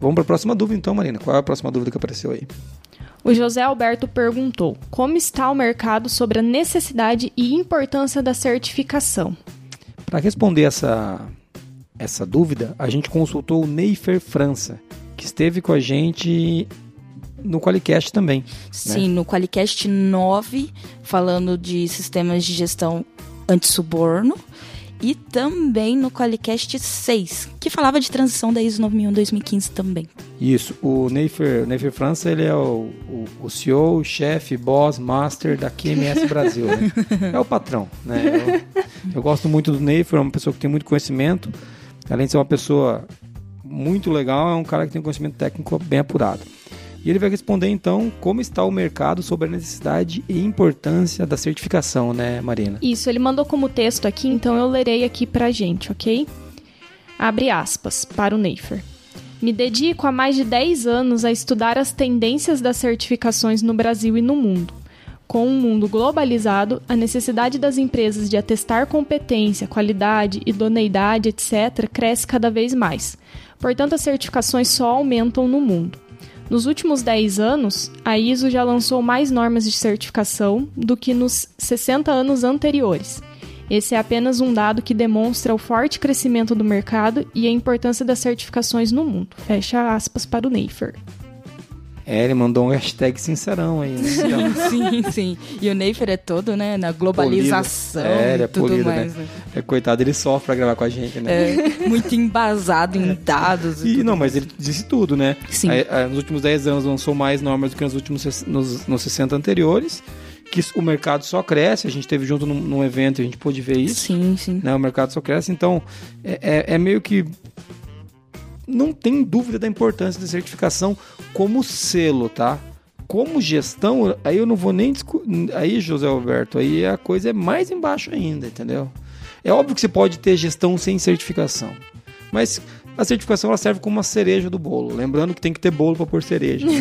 vamos para a próxima dúvida então, Marina. Qual é a próxima dúvida que apareceu aí? O José Alberto perguntou: como está o mercado sobre a necessidade e importância da certificação? Para responder essa, essa dúvida, a gente consultou o Neifer França, que esteve com a gente no Qualicast também. Né? Sim, né? no Qualicast 9, falando de sistemas de gestão anti-suborno e também no Qualicast 6, que falava de transição da ISO 9001-2015 também. Isso, o Neifer, Neifer França, ele é o, o, o CEO, chefe, boss, master da QMS Brasil, né? É o patrão, né? Eu, eu gosto muito do Neifer, é uma pessoa que tem muito conhecimento, além de ser uma pessoa muito legal, é um cara que tem um conhecimento técnico bem apurado. E ele vai responder então como está o mercado sobre a necessidade e importância da certificação, né, Marina? Isso, ele mandou como texto aqui, então eu lerei aqui pra gente, ok? Abre aspas para o Neifer. Me dedico há mais de 10 anos a estudar as tendências das certificações no Brasil e no mundo. Com um mundo globalizado, a necessidade das empresas de atestar competência, qualidade, idoneidade, etc., cresce cada vez mais. Portanto, as certificações só aumentam no mundo. Nos últimos 10 anos, a ISO já lançou mais normas de certificação do que nos 60 anos anteriores. Esse é apenas um dado que demonstra o forte crescimento do mercado e a importância das certificações no mundo. Fecha aspas para o Neifer. É, ele mandou um hashtag sincerão aí, né? Então, sim, sim. E o Neifer é todo, né, na globalização Polido. É, ele é tudo polido, mais. né? né? é, coitado, ele sofre pra gravar com a gente, né? É, muito embasado em dados e, E tudo não, mais. mas ele disse tudo, né? Sim. Aí, aí, nos últimos 10 anos lançou mais normas do que nos últimos nos, nos 60 anteriores. Que o mercado só cresce. A gente teve junto num, num evento e a gente pôde ver isso. Sim, sim. né? O mercado só cresce, então é, é- é meio que não tem dúvida da importância da certificação como selo, tá? Como gestão, aí eu não vou nem aí José Alberto, aí a coisa é mais embaixo ainda, entendeu? É óbvio que você pode ter gestão sem certificação, mas a certificação ela serve como uma cereja do bolo. Lembrando que tem que ter bolo para pôr cereja.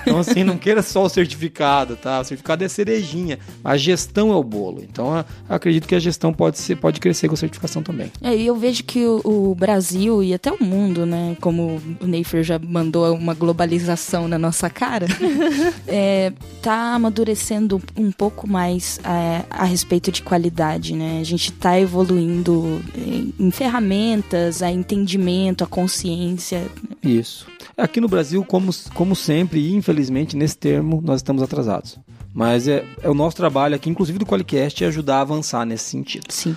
Então, assim, não queira só o certificado, tá? O certificado é cerejinha. A gestão é o bolo. Então, eu acredito que a gestão pode, ser, pode crescer com a certificação também. É, e eu vejo que o, o Brasil e até o mundo, né, como o Neifer já mandou uma globalização na nossa cara, é, tá amadurecendo um pouco mais é, a respeito de qualidade, né? A gente tá evoluindo em, em ferramentas, a entendimento, a consciência. Isso. Aqui no Brasil, como, como sempre, e infelizmente, nesse termo, nós estamos atrasados. Mas é, é o nosso trabalho aqui, inclusive do Qualicast, é ajudar a avançar nesse sentido. Sim.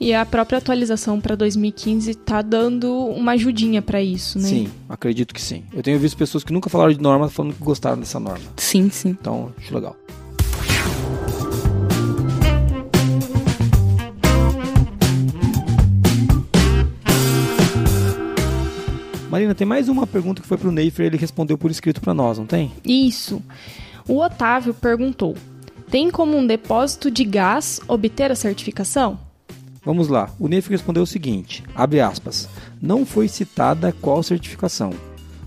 E a própria atualização para 2015 tá dando uma ajudinha para isso, né? Sim, acredito que sim. Eu tenho visto pessoas que nunca falaram de norma falando que gostaram dessa norma. Sim, sim. Então, acho legal. Marina, tem mais uma pergunta que foi pro Neifer, ele respondeu por escrito para nós, não tem? Isso. O Otávio perguntou: tem como um depósito de gás obter a certificação? Vamos lá. O Neifer respondeu o seguinte: abre aspas. Não foi citada qual certificação,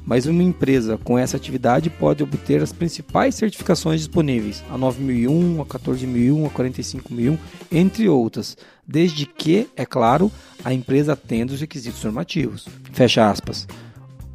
mas uma empresa com essa atividade pode obter as principais certificações disponíveis, a 9001, a 14001, a 45001, entre outras, desde que, é claro, a empresa atenda os requisitos normativos. Fecha aspas.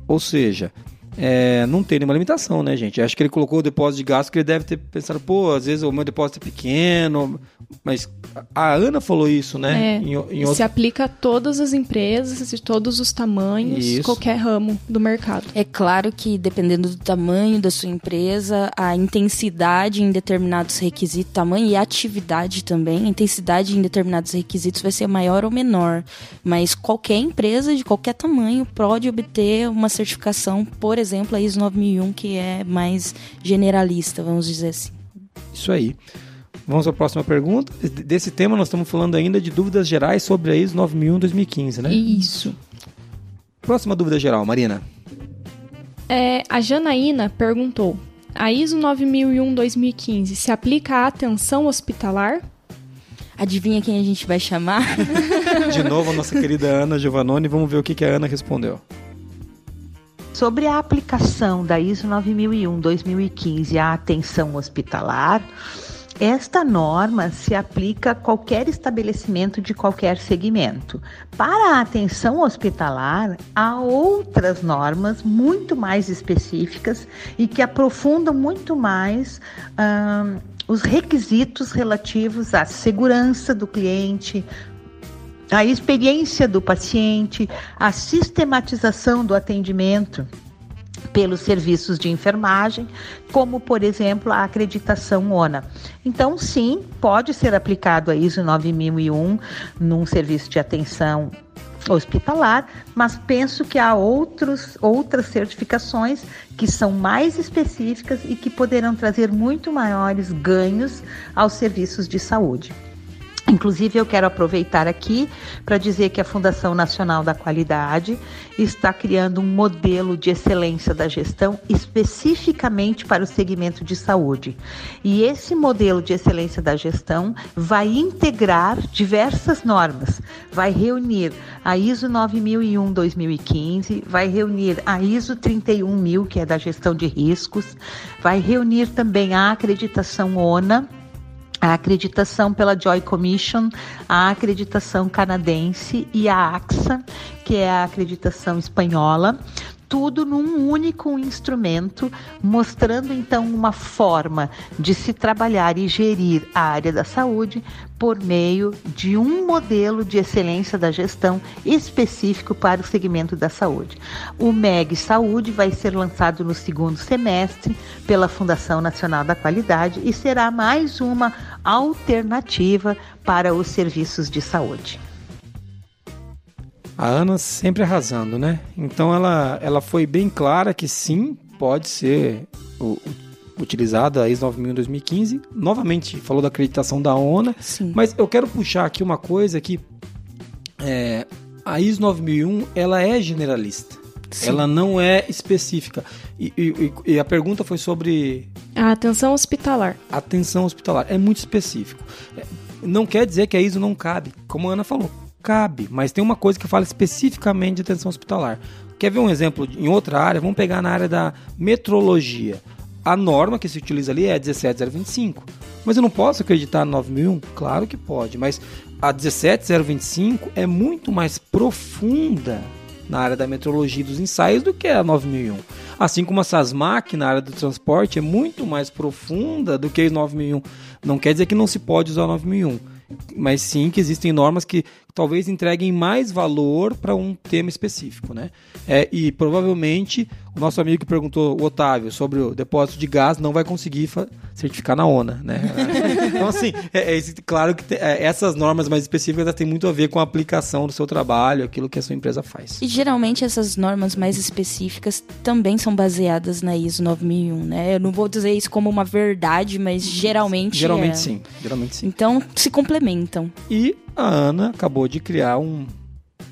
Ou seja, é, não tem nenhuma limitação, né, gente? Acho que ele colocou o depósito de gasto que ele deve ter pensado, pô, às vezes o meu depósito é pequeno, mas a Ana falou isso, né? É, Em, em Se outro... aplica a todas as empresas, de todos os tamanhos, Isso. qualquer ramo do mercado. É claro que dependendo do tamanho da sua empresa, a intensidade em determinados requisitos, tamanho e atividade também, a intensidade em determinados requisitos vai ser maior ou menor. Mas qualquer empresa de qualquer tamanho pode obter uma certificação, por exemplo, a ISO 9001, que é mais generalista, vamos dizer assim. Isso aí. Vamos à próxima pergunta. Desse tema nós estamos falando ainda de dúvidas gerais sobre a ISO 9001-2015, né? Isso. Próxima dúvida geral, Marina. É, a Janaína perguntou: a ISO 9001-2015 se aplica à atenção hospitalar? Adivinha quem a gente vai chamar? De novo a nossa querida Ana Giovannoni. Vamos ver o que, que a Ana respondeu. Sobre a aplicação da ISO 9001-2015 à atenção hospitalar, esta norma se aplica a qualquer estabelecimento de qualquer segmento. Para a atenção hospitalar, há outras normas muito mais específicas e que aprofundam muito mais ahn, os requisitos relativos à segurança do cliente, a experiência do paciente, a sistematização do atendimento pelos serviços de enfermagem, como por exemplo a acreditação ONA. Então, sim, pode ser aplicado a ISO 9001 num serviço de atenção hospitalar, mas penso que há outros, outras certificações que são mais específicas e que poderão trazer muito maiores ganhos aos serviços de saúde. Inclusive, eu quero aproveitar aqui para dizer que a Fundação Nacional da Qualidade está criando um modelo de excelência da gestão especificamente para o segmento de saúde. E esse modelo de excelência da gestão vai integrar diversas normas, vai reunir a ISO 9001-2015, vai reunir a ISO 31000, que é da gestão de riscos, vai reunir também a acreditação ONA a acreditação pela Joy Commission, a acreditação canadense e a AXA, que é a acreditação espanhola. Tudo num único instrumento, mostrando então uma forma de se trabalhar e gerir a área da saúde por meio de um modelo de excelência da gestão específico para o segmento da saúde. O MEG Saúde vai ser lançado no segundo semestre pela Fundação Nacional da Qualidade e será mais uma alternativa para os serviços de saúde. A Ana sempre arrasando, né? Então ela, ela foi bem clara que sim, pode ser o, utilizada a ISO 9000 em 2015. Novamente falou da acreditação da ONA, Sim. mas eu quero puxar aqui uma coisa que é, a ISO 9001 ela é generalista. Sim. Ela não é específica. E, e- e a pergunta foi sobre A atenção hospitalar. atenção hospitalar. É muito específico. É, Não quer dizer que a ISO não cabe, como a Ana falou. Cabe, mas tem uma coisa que fala especificamente de atenção hospitalar. Quer ver um exemplo em outra área? Vamos pegar na área da metrologia. A norma que se utiliza ali é 17025. Mas eu não posso acreditar no 9001? Claro que pode, mas a 17025 é muito mais profunda na área da metrologia dos ensaios do que a 9001. Assim como a SASMAC na área do transporte é muito mais profunda do que a 9001. Não quer dizer que não se pode usar a 9001, mas sim que existem normas que talvez entreguem mais valor para um tema específico, né? É, e provavelmente o nosso amigo que perguntou, o Otávio, sobre o depósito de gás, não vai conseguir certificar na ONA, né? então, assim, é, é claro que é, essas normas mais específicas têm muito a ver com a aplicação do seu trabalho, aquilo que a sua empresa faz. E geralmente essas normas mais específicas também são baseadas na ISO 9001, né? Eu não vou dizer isso como uma verdade, mas geralmente Geralmente é. sim, geralmente sim. Então se complementam. E a Ana acabou de criar um-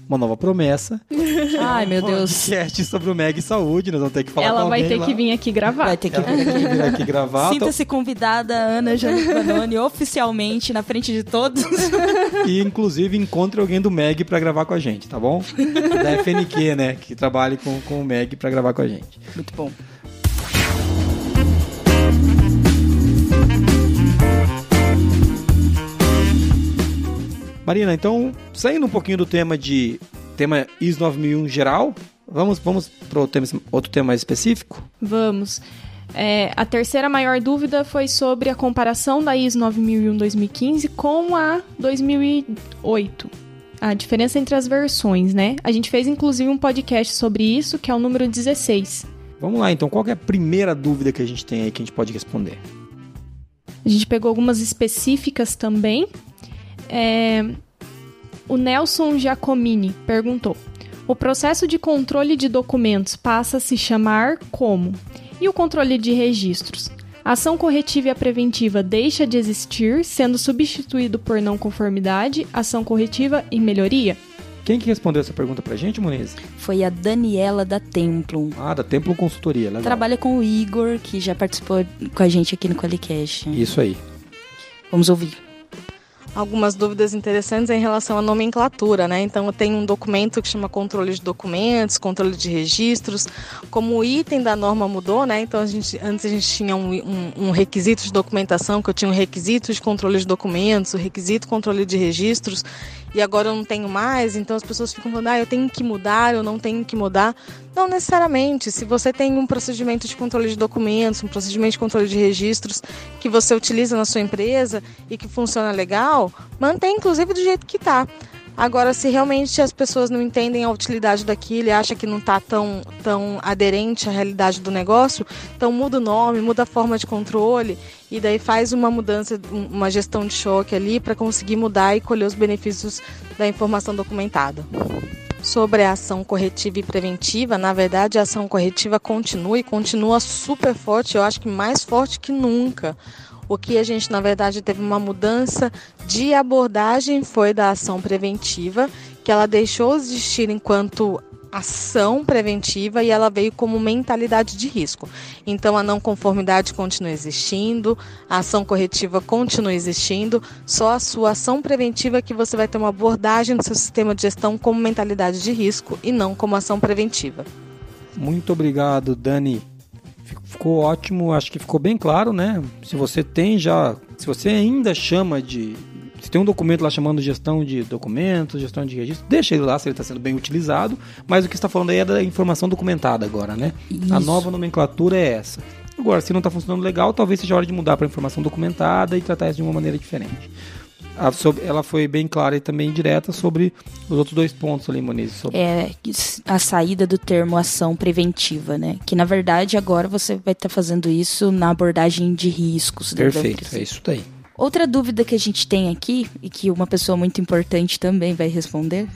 uma nova promessa. Ai, meu Um Deus. podcast sobre o Meg Saúde. Nós vamos ter que falar Ela com vai ter lá. que vir aqui gravar. Vai ter que Ela vai ter que vir aqui gravar. Sinta-se convidada, Ana Jane Panoni, oficialmente na frente de todos. Então, E inclusive encontre alguém do Meg pra gravar com a gente, tá bom? da FNQ, né? Que trabalhe com, com o Meg pra gravar com a gente. Muito bom. Marina, então, saindo um pouquinho do tema de tema ISO 9001 geral, vamos, vamos para outro tema, outro tema mais específico? Vamos. É, a terceira maior dúvida foi sobre a comparação da ISO 9001-2015 com a 2008. A diferença entre as versões, né? A gente fez inclusive um podcast sobre isso, que é o número 16. Vamos lá, então, qual é a primeira dúvida que a gente tem aí que a gente pode responder? A gente pegou algumas específicas também. É, O Nelson Giacomini perguntou: O processo de controle de documentos passa a se chamar como? E o controle de registros? A ação corretiva e a preventiva deixa de existir, sendo substituído por não conformidade, ação corretiva e melhoria? Quem que respondeu essa pergunta pra gente, Muniz? Foi a Daniela da Templum. Ah, da Templo Consultoria, legal. Trabalha com o Igor, que já participou com a gente aqui no Qualicast. Isso aí. Vamos ouvir. Algumas dúvidas interessantes em relação à nomenclatura, né? Então, eu tenho um documento que chama controle de documentos, controle de registros. Como o item da norma mudou, né? Então, a gente, antes a gente tinha um, um, um requisito de documentação, que eu tinha um requisito de controle de documentos, o requisito de controle de registros, e agora eu não tenho mais. Então, as pessoas ficam falando, ah, eu tenho que mudar, eu não tenho que mudar. Não necessariamente. Se você tem um procedimento de controle de documentos, um procedimento de controle de registros que você utiliza na sua empresa e que funciona legal, mantém inclusive do jeito que está. Agora, se realmente as pessoas não entendem a utilidade daquilo e acham que não está tão, tão aderente à realidade do negócio, então muda o nome, muda a forma de controle e daí faz uma mudança, uma gestão de choque ali para conseguir mudar e colher os benefícios da informação documentada. Sobre a ação corretiva e preventiva, na verdade a ação corretiva continua e continua super forte, eu acho que mais forte que nunca. O que a gente, na verdade, teve uma mudança de abordagem foi da ação preventiva, que ela deixou de existir enquanto ação preventiva e ela veio como mentalidade de risco. Então a não conformidade continua existindo, a ação corretiva continua existindo, só a sua ação preventiva que você vai ter uma abordagem no seu sistema de gestão como mentalidade de risco e não como ação preventiva. Muito obrigado, Dani. Ficou ótimo, acho que ficou bem claro, né? Se você tem já, se você ainda chama de, tem um documento lá chamando gestão de documentos, gestão de registro. Deixa ele lá se ele está sendo bem utilizado. Mas o que está falando aí é da informação documentada agora, né? Isso. A nova nomenclatura é essa. Agora, se não está funcionando legal, talvez seja hora de mudar para informação documentada e tratar isso de uma maneira diferente. A- sobre- ela foi bem clara e também direta sobre os outros dois pontos ali, Moniz. Sobre... É a saída do termo ação preventiva, né? Que na verdade agora você vai estar fazendo isso na abordagem de riscos. da Perfeito, é isso daí. Outra dúvida que a gente tem aqui, e que uma pessoa muito importante também vai responder,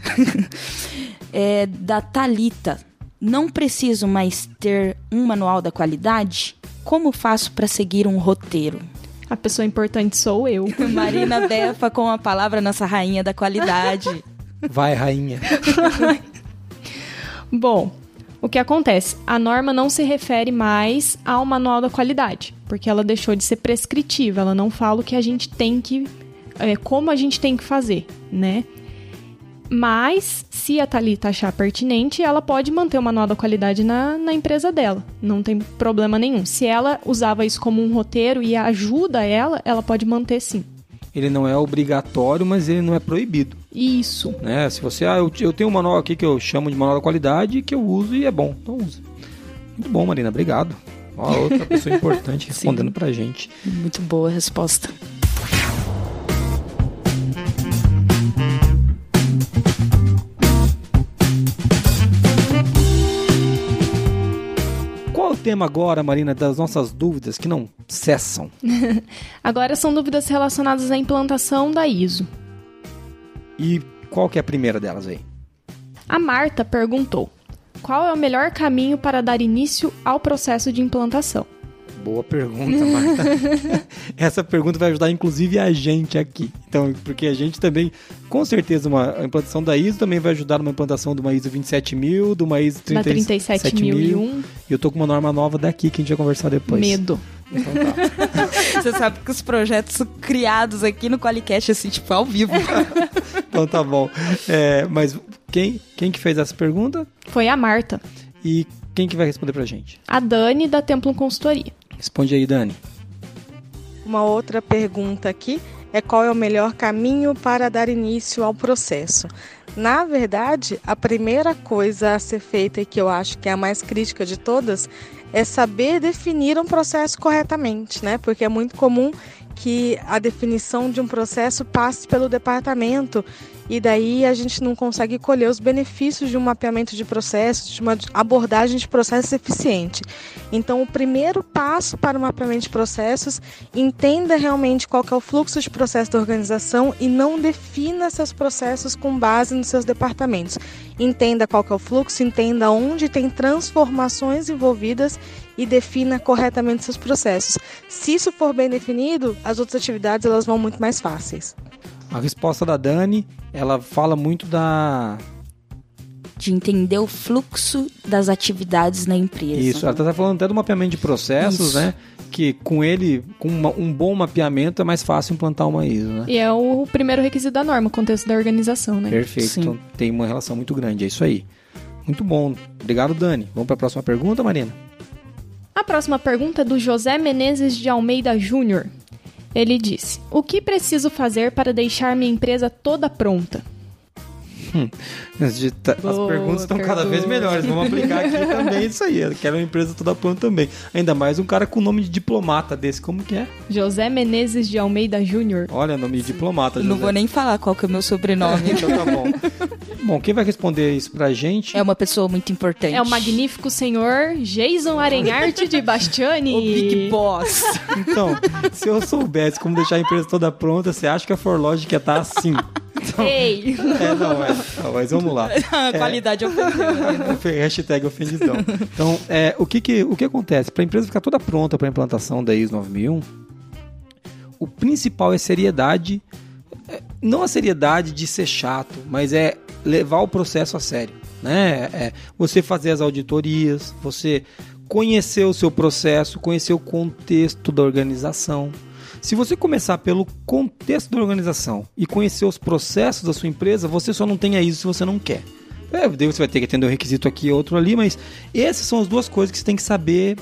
é da Talita. Não preciso mais ter um manual da qualidade? Como faço para seguir um roteiro? A pessoa importante sou eu. Marina Befa com a palavra nossa rainha da qualidade. Vai, rainha. Bom, o que acontece? A norma não se refere mais ao manual da qualidade, porque ela deixou de ser prescritiva, ela não fala o que a gente tem que. é, como a gente tem que fazer, né? Mas, se a Thalita achar pertinente, ela pode manter o manual da qualidade na, na empresa dela. Não tem problema nenhum. Se ela usava isso como um roteiro e ajuda ela, ela pode manter sim. Ele não é obrigatório, mas ele não é proibido. Isso. Né? Se você, ah, eu, eu tenho um manual aqui que eu chamo de manual da qualidade que eu uso e é bom, então usa. Muito bom, Marina, obrigado. Ó, outra pessoa importante respondendo pra gente. Muito boa a resposta. Tema agora, Marina, das nossas dúvidas que não cessam? Agora são dúvidas relacionadas à implantação da ISO. E qual que é a primeira delas aí? A Marta perguntou: qual é o melhor caminho para dar início ao processo de implantação? Boa pergunta, Marta. Essa pergunta vai ajudar inclusive a gente aqui. Então, porque a gente também, com certeza, uma, a implantação da ISO também vai ajudar numa implantação de uma ISO 27000, de uma ISO Da 37001. 37001, E eu tô com uma norma nova daqui que a gente vai conversar depois. medo. Então tá. Você sabe que os projetos são criados aqui no Qualicast, assim, tipo, ao vivo. Então tá bom. É, mas quem, quem que fez essa pergunta? Foi a Marta. E quem que vai responder pra gente? A Dani da Templo Consultoria. Responde aí, Dani. Uma outra pergunta aqui é qual é o melhor caminho para dar início ao processo. Na verdade, a primeira coisa a ser feita e que eu acho que é a mais crítica de todas é saber definir um processo corretamente, né? Porque é muito comum que a definição de um processo passe pelo departamento e daí a gente não consegue colher os benefícios de um mapeamento de processos, de uma abordagem de processos eficiente. Então, o primeiro passo para o mapeamento de processos, entenda realmente qual é o fluxo de processo da organização e não defina seus processos com base nos seus departamentos. Entenda qual é o fluxo, entenda onde tem transformações envolvidas e defina corretamente seus processos. Se isso for bem definido, as outras atividades elas vão muito mais fáceis. A resposta da Dani, ela fala muito da. De entender o fluxo das atividades na empresa. Isso, ela tá falando até do mapeamento de processos, Isso. né? Que com ele, com uma- um bom mapeamento, é mais fácil implantar uma ISO, né? E é o primeiro requisito da norma, o contexto da organização, né? Perfeito. Sim. Então tem uma relação muito grande, é isso aí. Muito bom. Obrigado, Dani. Vamos para a próxima pergunta, Marina? A próxima pergunta é do José Menezes de Almeida Júnior. Ele disse: O que preciso fazer para deixar minha empresa toda pronta? As, perguntas estão cada vez melhores. Vamos aplicar aqui também isso aí. Eu quero uma empresa toda pronta também. Ainda mais um cara com nome de diplomata desse. Como que é? José Menezes de Almeida Júnior. Olha, nome de diplomata. Eu não José. vou nem falar qual que é o meu sobrenome. Então tá bom. bom, quem vai responder isso pra gente? É uma pessoa muito importante. É o magnífico senhor Jason Arenharte de Bastiani. O Big Boss. Então, se eu soubesse como deixar a empresa toda pronta, você acha que a Forlogic ia estar assim? Então, Ei! é, não, é. Não, mas vamos lá. a qualidade ofendeu. Ofe- Hashtag ofendidão. Então, é, o, que, que, o que acontece? Para a empresa ficar toda pronta para a implantação da ISO 9001, o principal é seriedade. é, Não a seriedade de ser chato, mas é levar o processo a sério. Né? É você fazer as auditorias, você conhecer o seu processo, conhecer o contexto da organização. Se você começar pelo contexto da organização e conhecer os processos da sua empresa, você só não tem a ISO se você não quer. É, daí você vai ter que atender um requisito aqui e outro ali, mas essas são as duas coisas que você tem que saber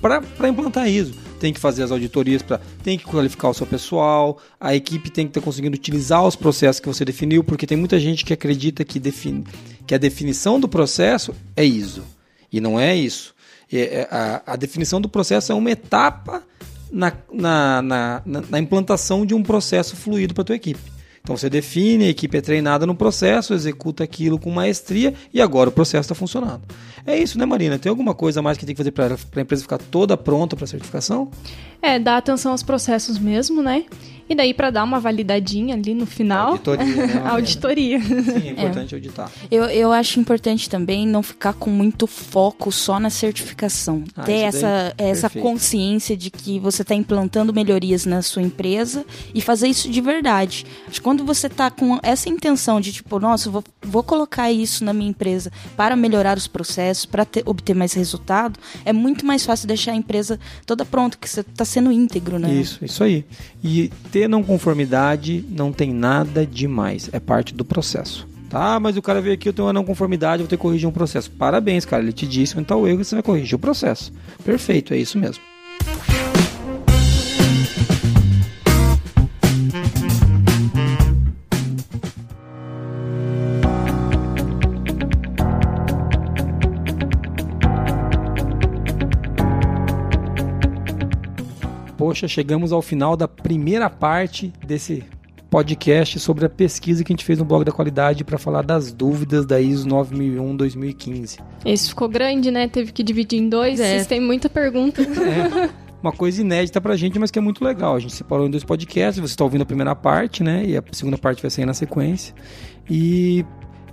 para implantar ISO. tem que fazer as auditorias para tem que qualificar o seu pessoal, a equipe tem que estar conseguindo utilizar os processos que você definiu, porque tem muita gente que acredita que define que a definição do processo é ISO. E não é isso. É, é, a, a definição do processo é uma etapa na, na, na, na implantação de um processo fluido para a tua equipe. Então você define, a equipe é treinada no processo, executa aquilo com maestria e agora o processo está funcionando. É isso, né, Marina? Tem alguma coisa mais que tem que fazer para a empresa ficar toda pronta para certificação? É, dar atenção aos processos mesmo, né? E daí, para dar uma validadinha ali no final. Auditoria. Né? auditoria. Sim, é importante é. auditar. Eu, eu acho importante também não ficar com muito foco só na certificação. Ah, Ter essa, essa consciência de que você está implantando melhorias na sua empresa e fazer isso de verdade. Acho que quando você está com essa intenção de, tipo, nossa, vou, vou colocar isso na minha empresa para melhorar os processos, para obter mais resultado, é muito mais fácil deixar a empresa toda pronta, que você está sendo íntegro, né? Isso, isso aí. E ter não conformidade não tem nada demais, é parte do processo. Tá, mas o cara veio aqui, eu tenho uma não conformidade, vou ter que corrigir um processo. Parabéns, cara, ele te disse onde está o erro e você vai corrigir o processo. Perfeito, é isso mesmo. Poxa, chegamos ao final da primeira parte desse podcast sobre a pesquisa que a gente fez no blog da qualidade para falar das dúvidas da ISO 9001-2015. Isso ficou grande, né? Teve que dividir em dois. É. Vocês têm muita pergunta. É. Uma coisa inédita pra gente, mas que é muito legal. A gente separou em dois podcasts. Você está ouvindo a primeira parte, né? E a segunda parte vai sair na sequência. E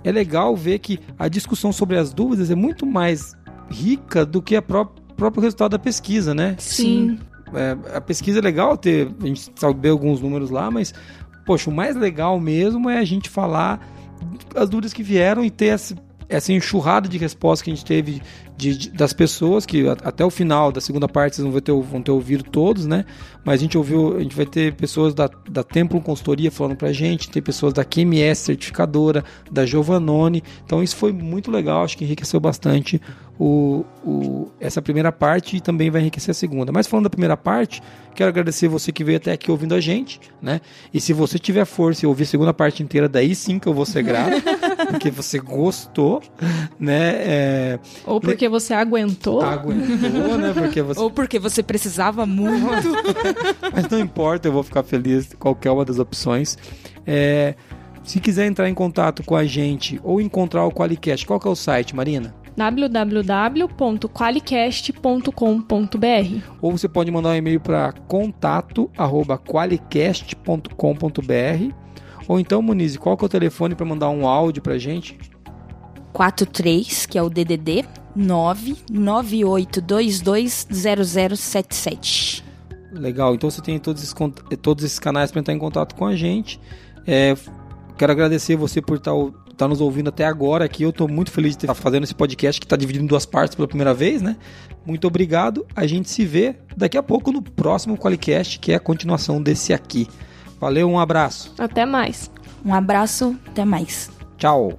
é legal ver que a discussão sobre as dúvidas é muito mais rica do que o próprio resultado da pesquisa, né? Sim é, a pesquisa é legal ter, a gente saber alguns números lá, mas, poxa, o mais legal mesmo é a gente falar as dúvidas que vieram e ter essa, essa enxurrada de respostas que a gente teve de, de, das pessoas, que até o final da segunda parte vocês vão ter, vão ter ouvido todos, né? Mas a gente ouviu, a gente vai ter pessoas da, da Templo Consultoria falando pra gente, tem pessoas da QMS certificadora, da Giovanoni. Então isso foi muito legal, acho que enriqueceu bastante o, o, essa primeira parte e também vai enriquecer a segunda. Mas falando da primeira parte, quero agradecer você que veio até aqui ouvindo a gente, né? E se você tiver força e ouvir a segunda parte inteira, daí sim que eu vou ser grato, porque você gostou, né? É... Ou porque você aguentou. Aguentou, né? Porque você... Ou porque você precisava muito. Mas não importa, eu vou ficar feliz qualquer uma das opções. É... Se quiser entrar em contato com a gente ou encontrar o Qualicast, qual que é o site, Marina? www.qualicast.com.br Ou você pode mandar um e-mail para contato@qualicast.com.br ou então, Muniz, qual que é o telefone para mandar um áudio para gente? 43, que é o DDD 998220077. Legal, então você tem todos esses, todos esses canais para entrar em contato com a gente. É, quero agradecer você por estar tá tá nos ouvindo até agora aqui. Eu estou muito feliz de estar fazendo esse podcast que está dividido em duas partes pela primeira vez, né? Muito obrigado. A gente se vê daqui a pouco no próximo Qualicast, que é a continuação desse aqui. Valeu, um abraço. Até mais. Um abraço, até mais. Tchau.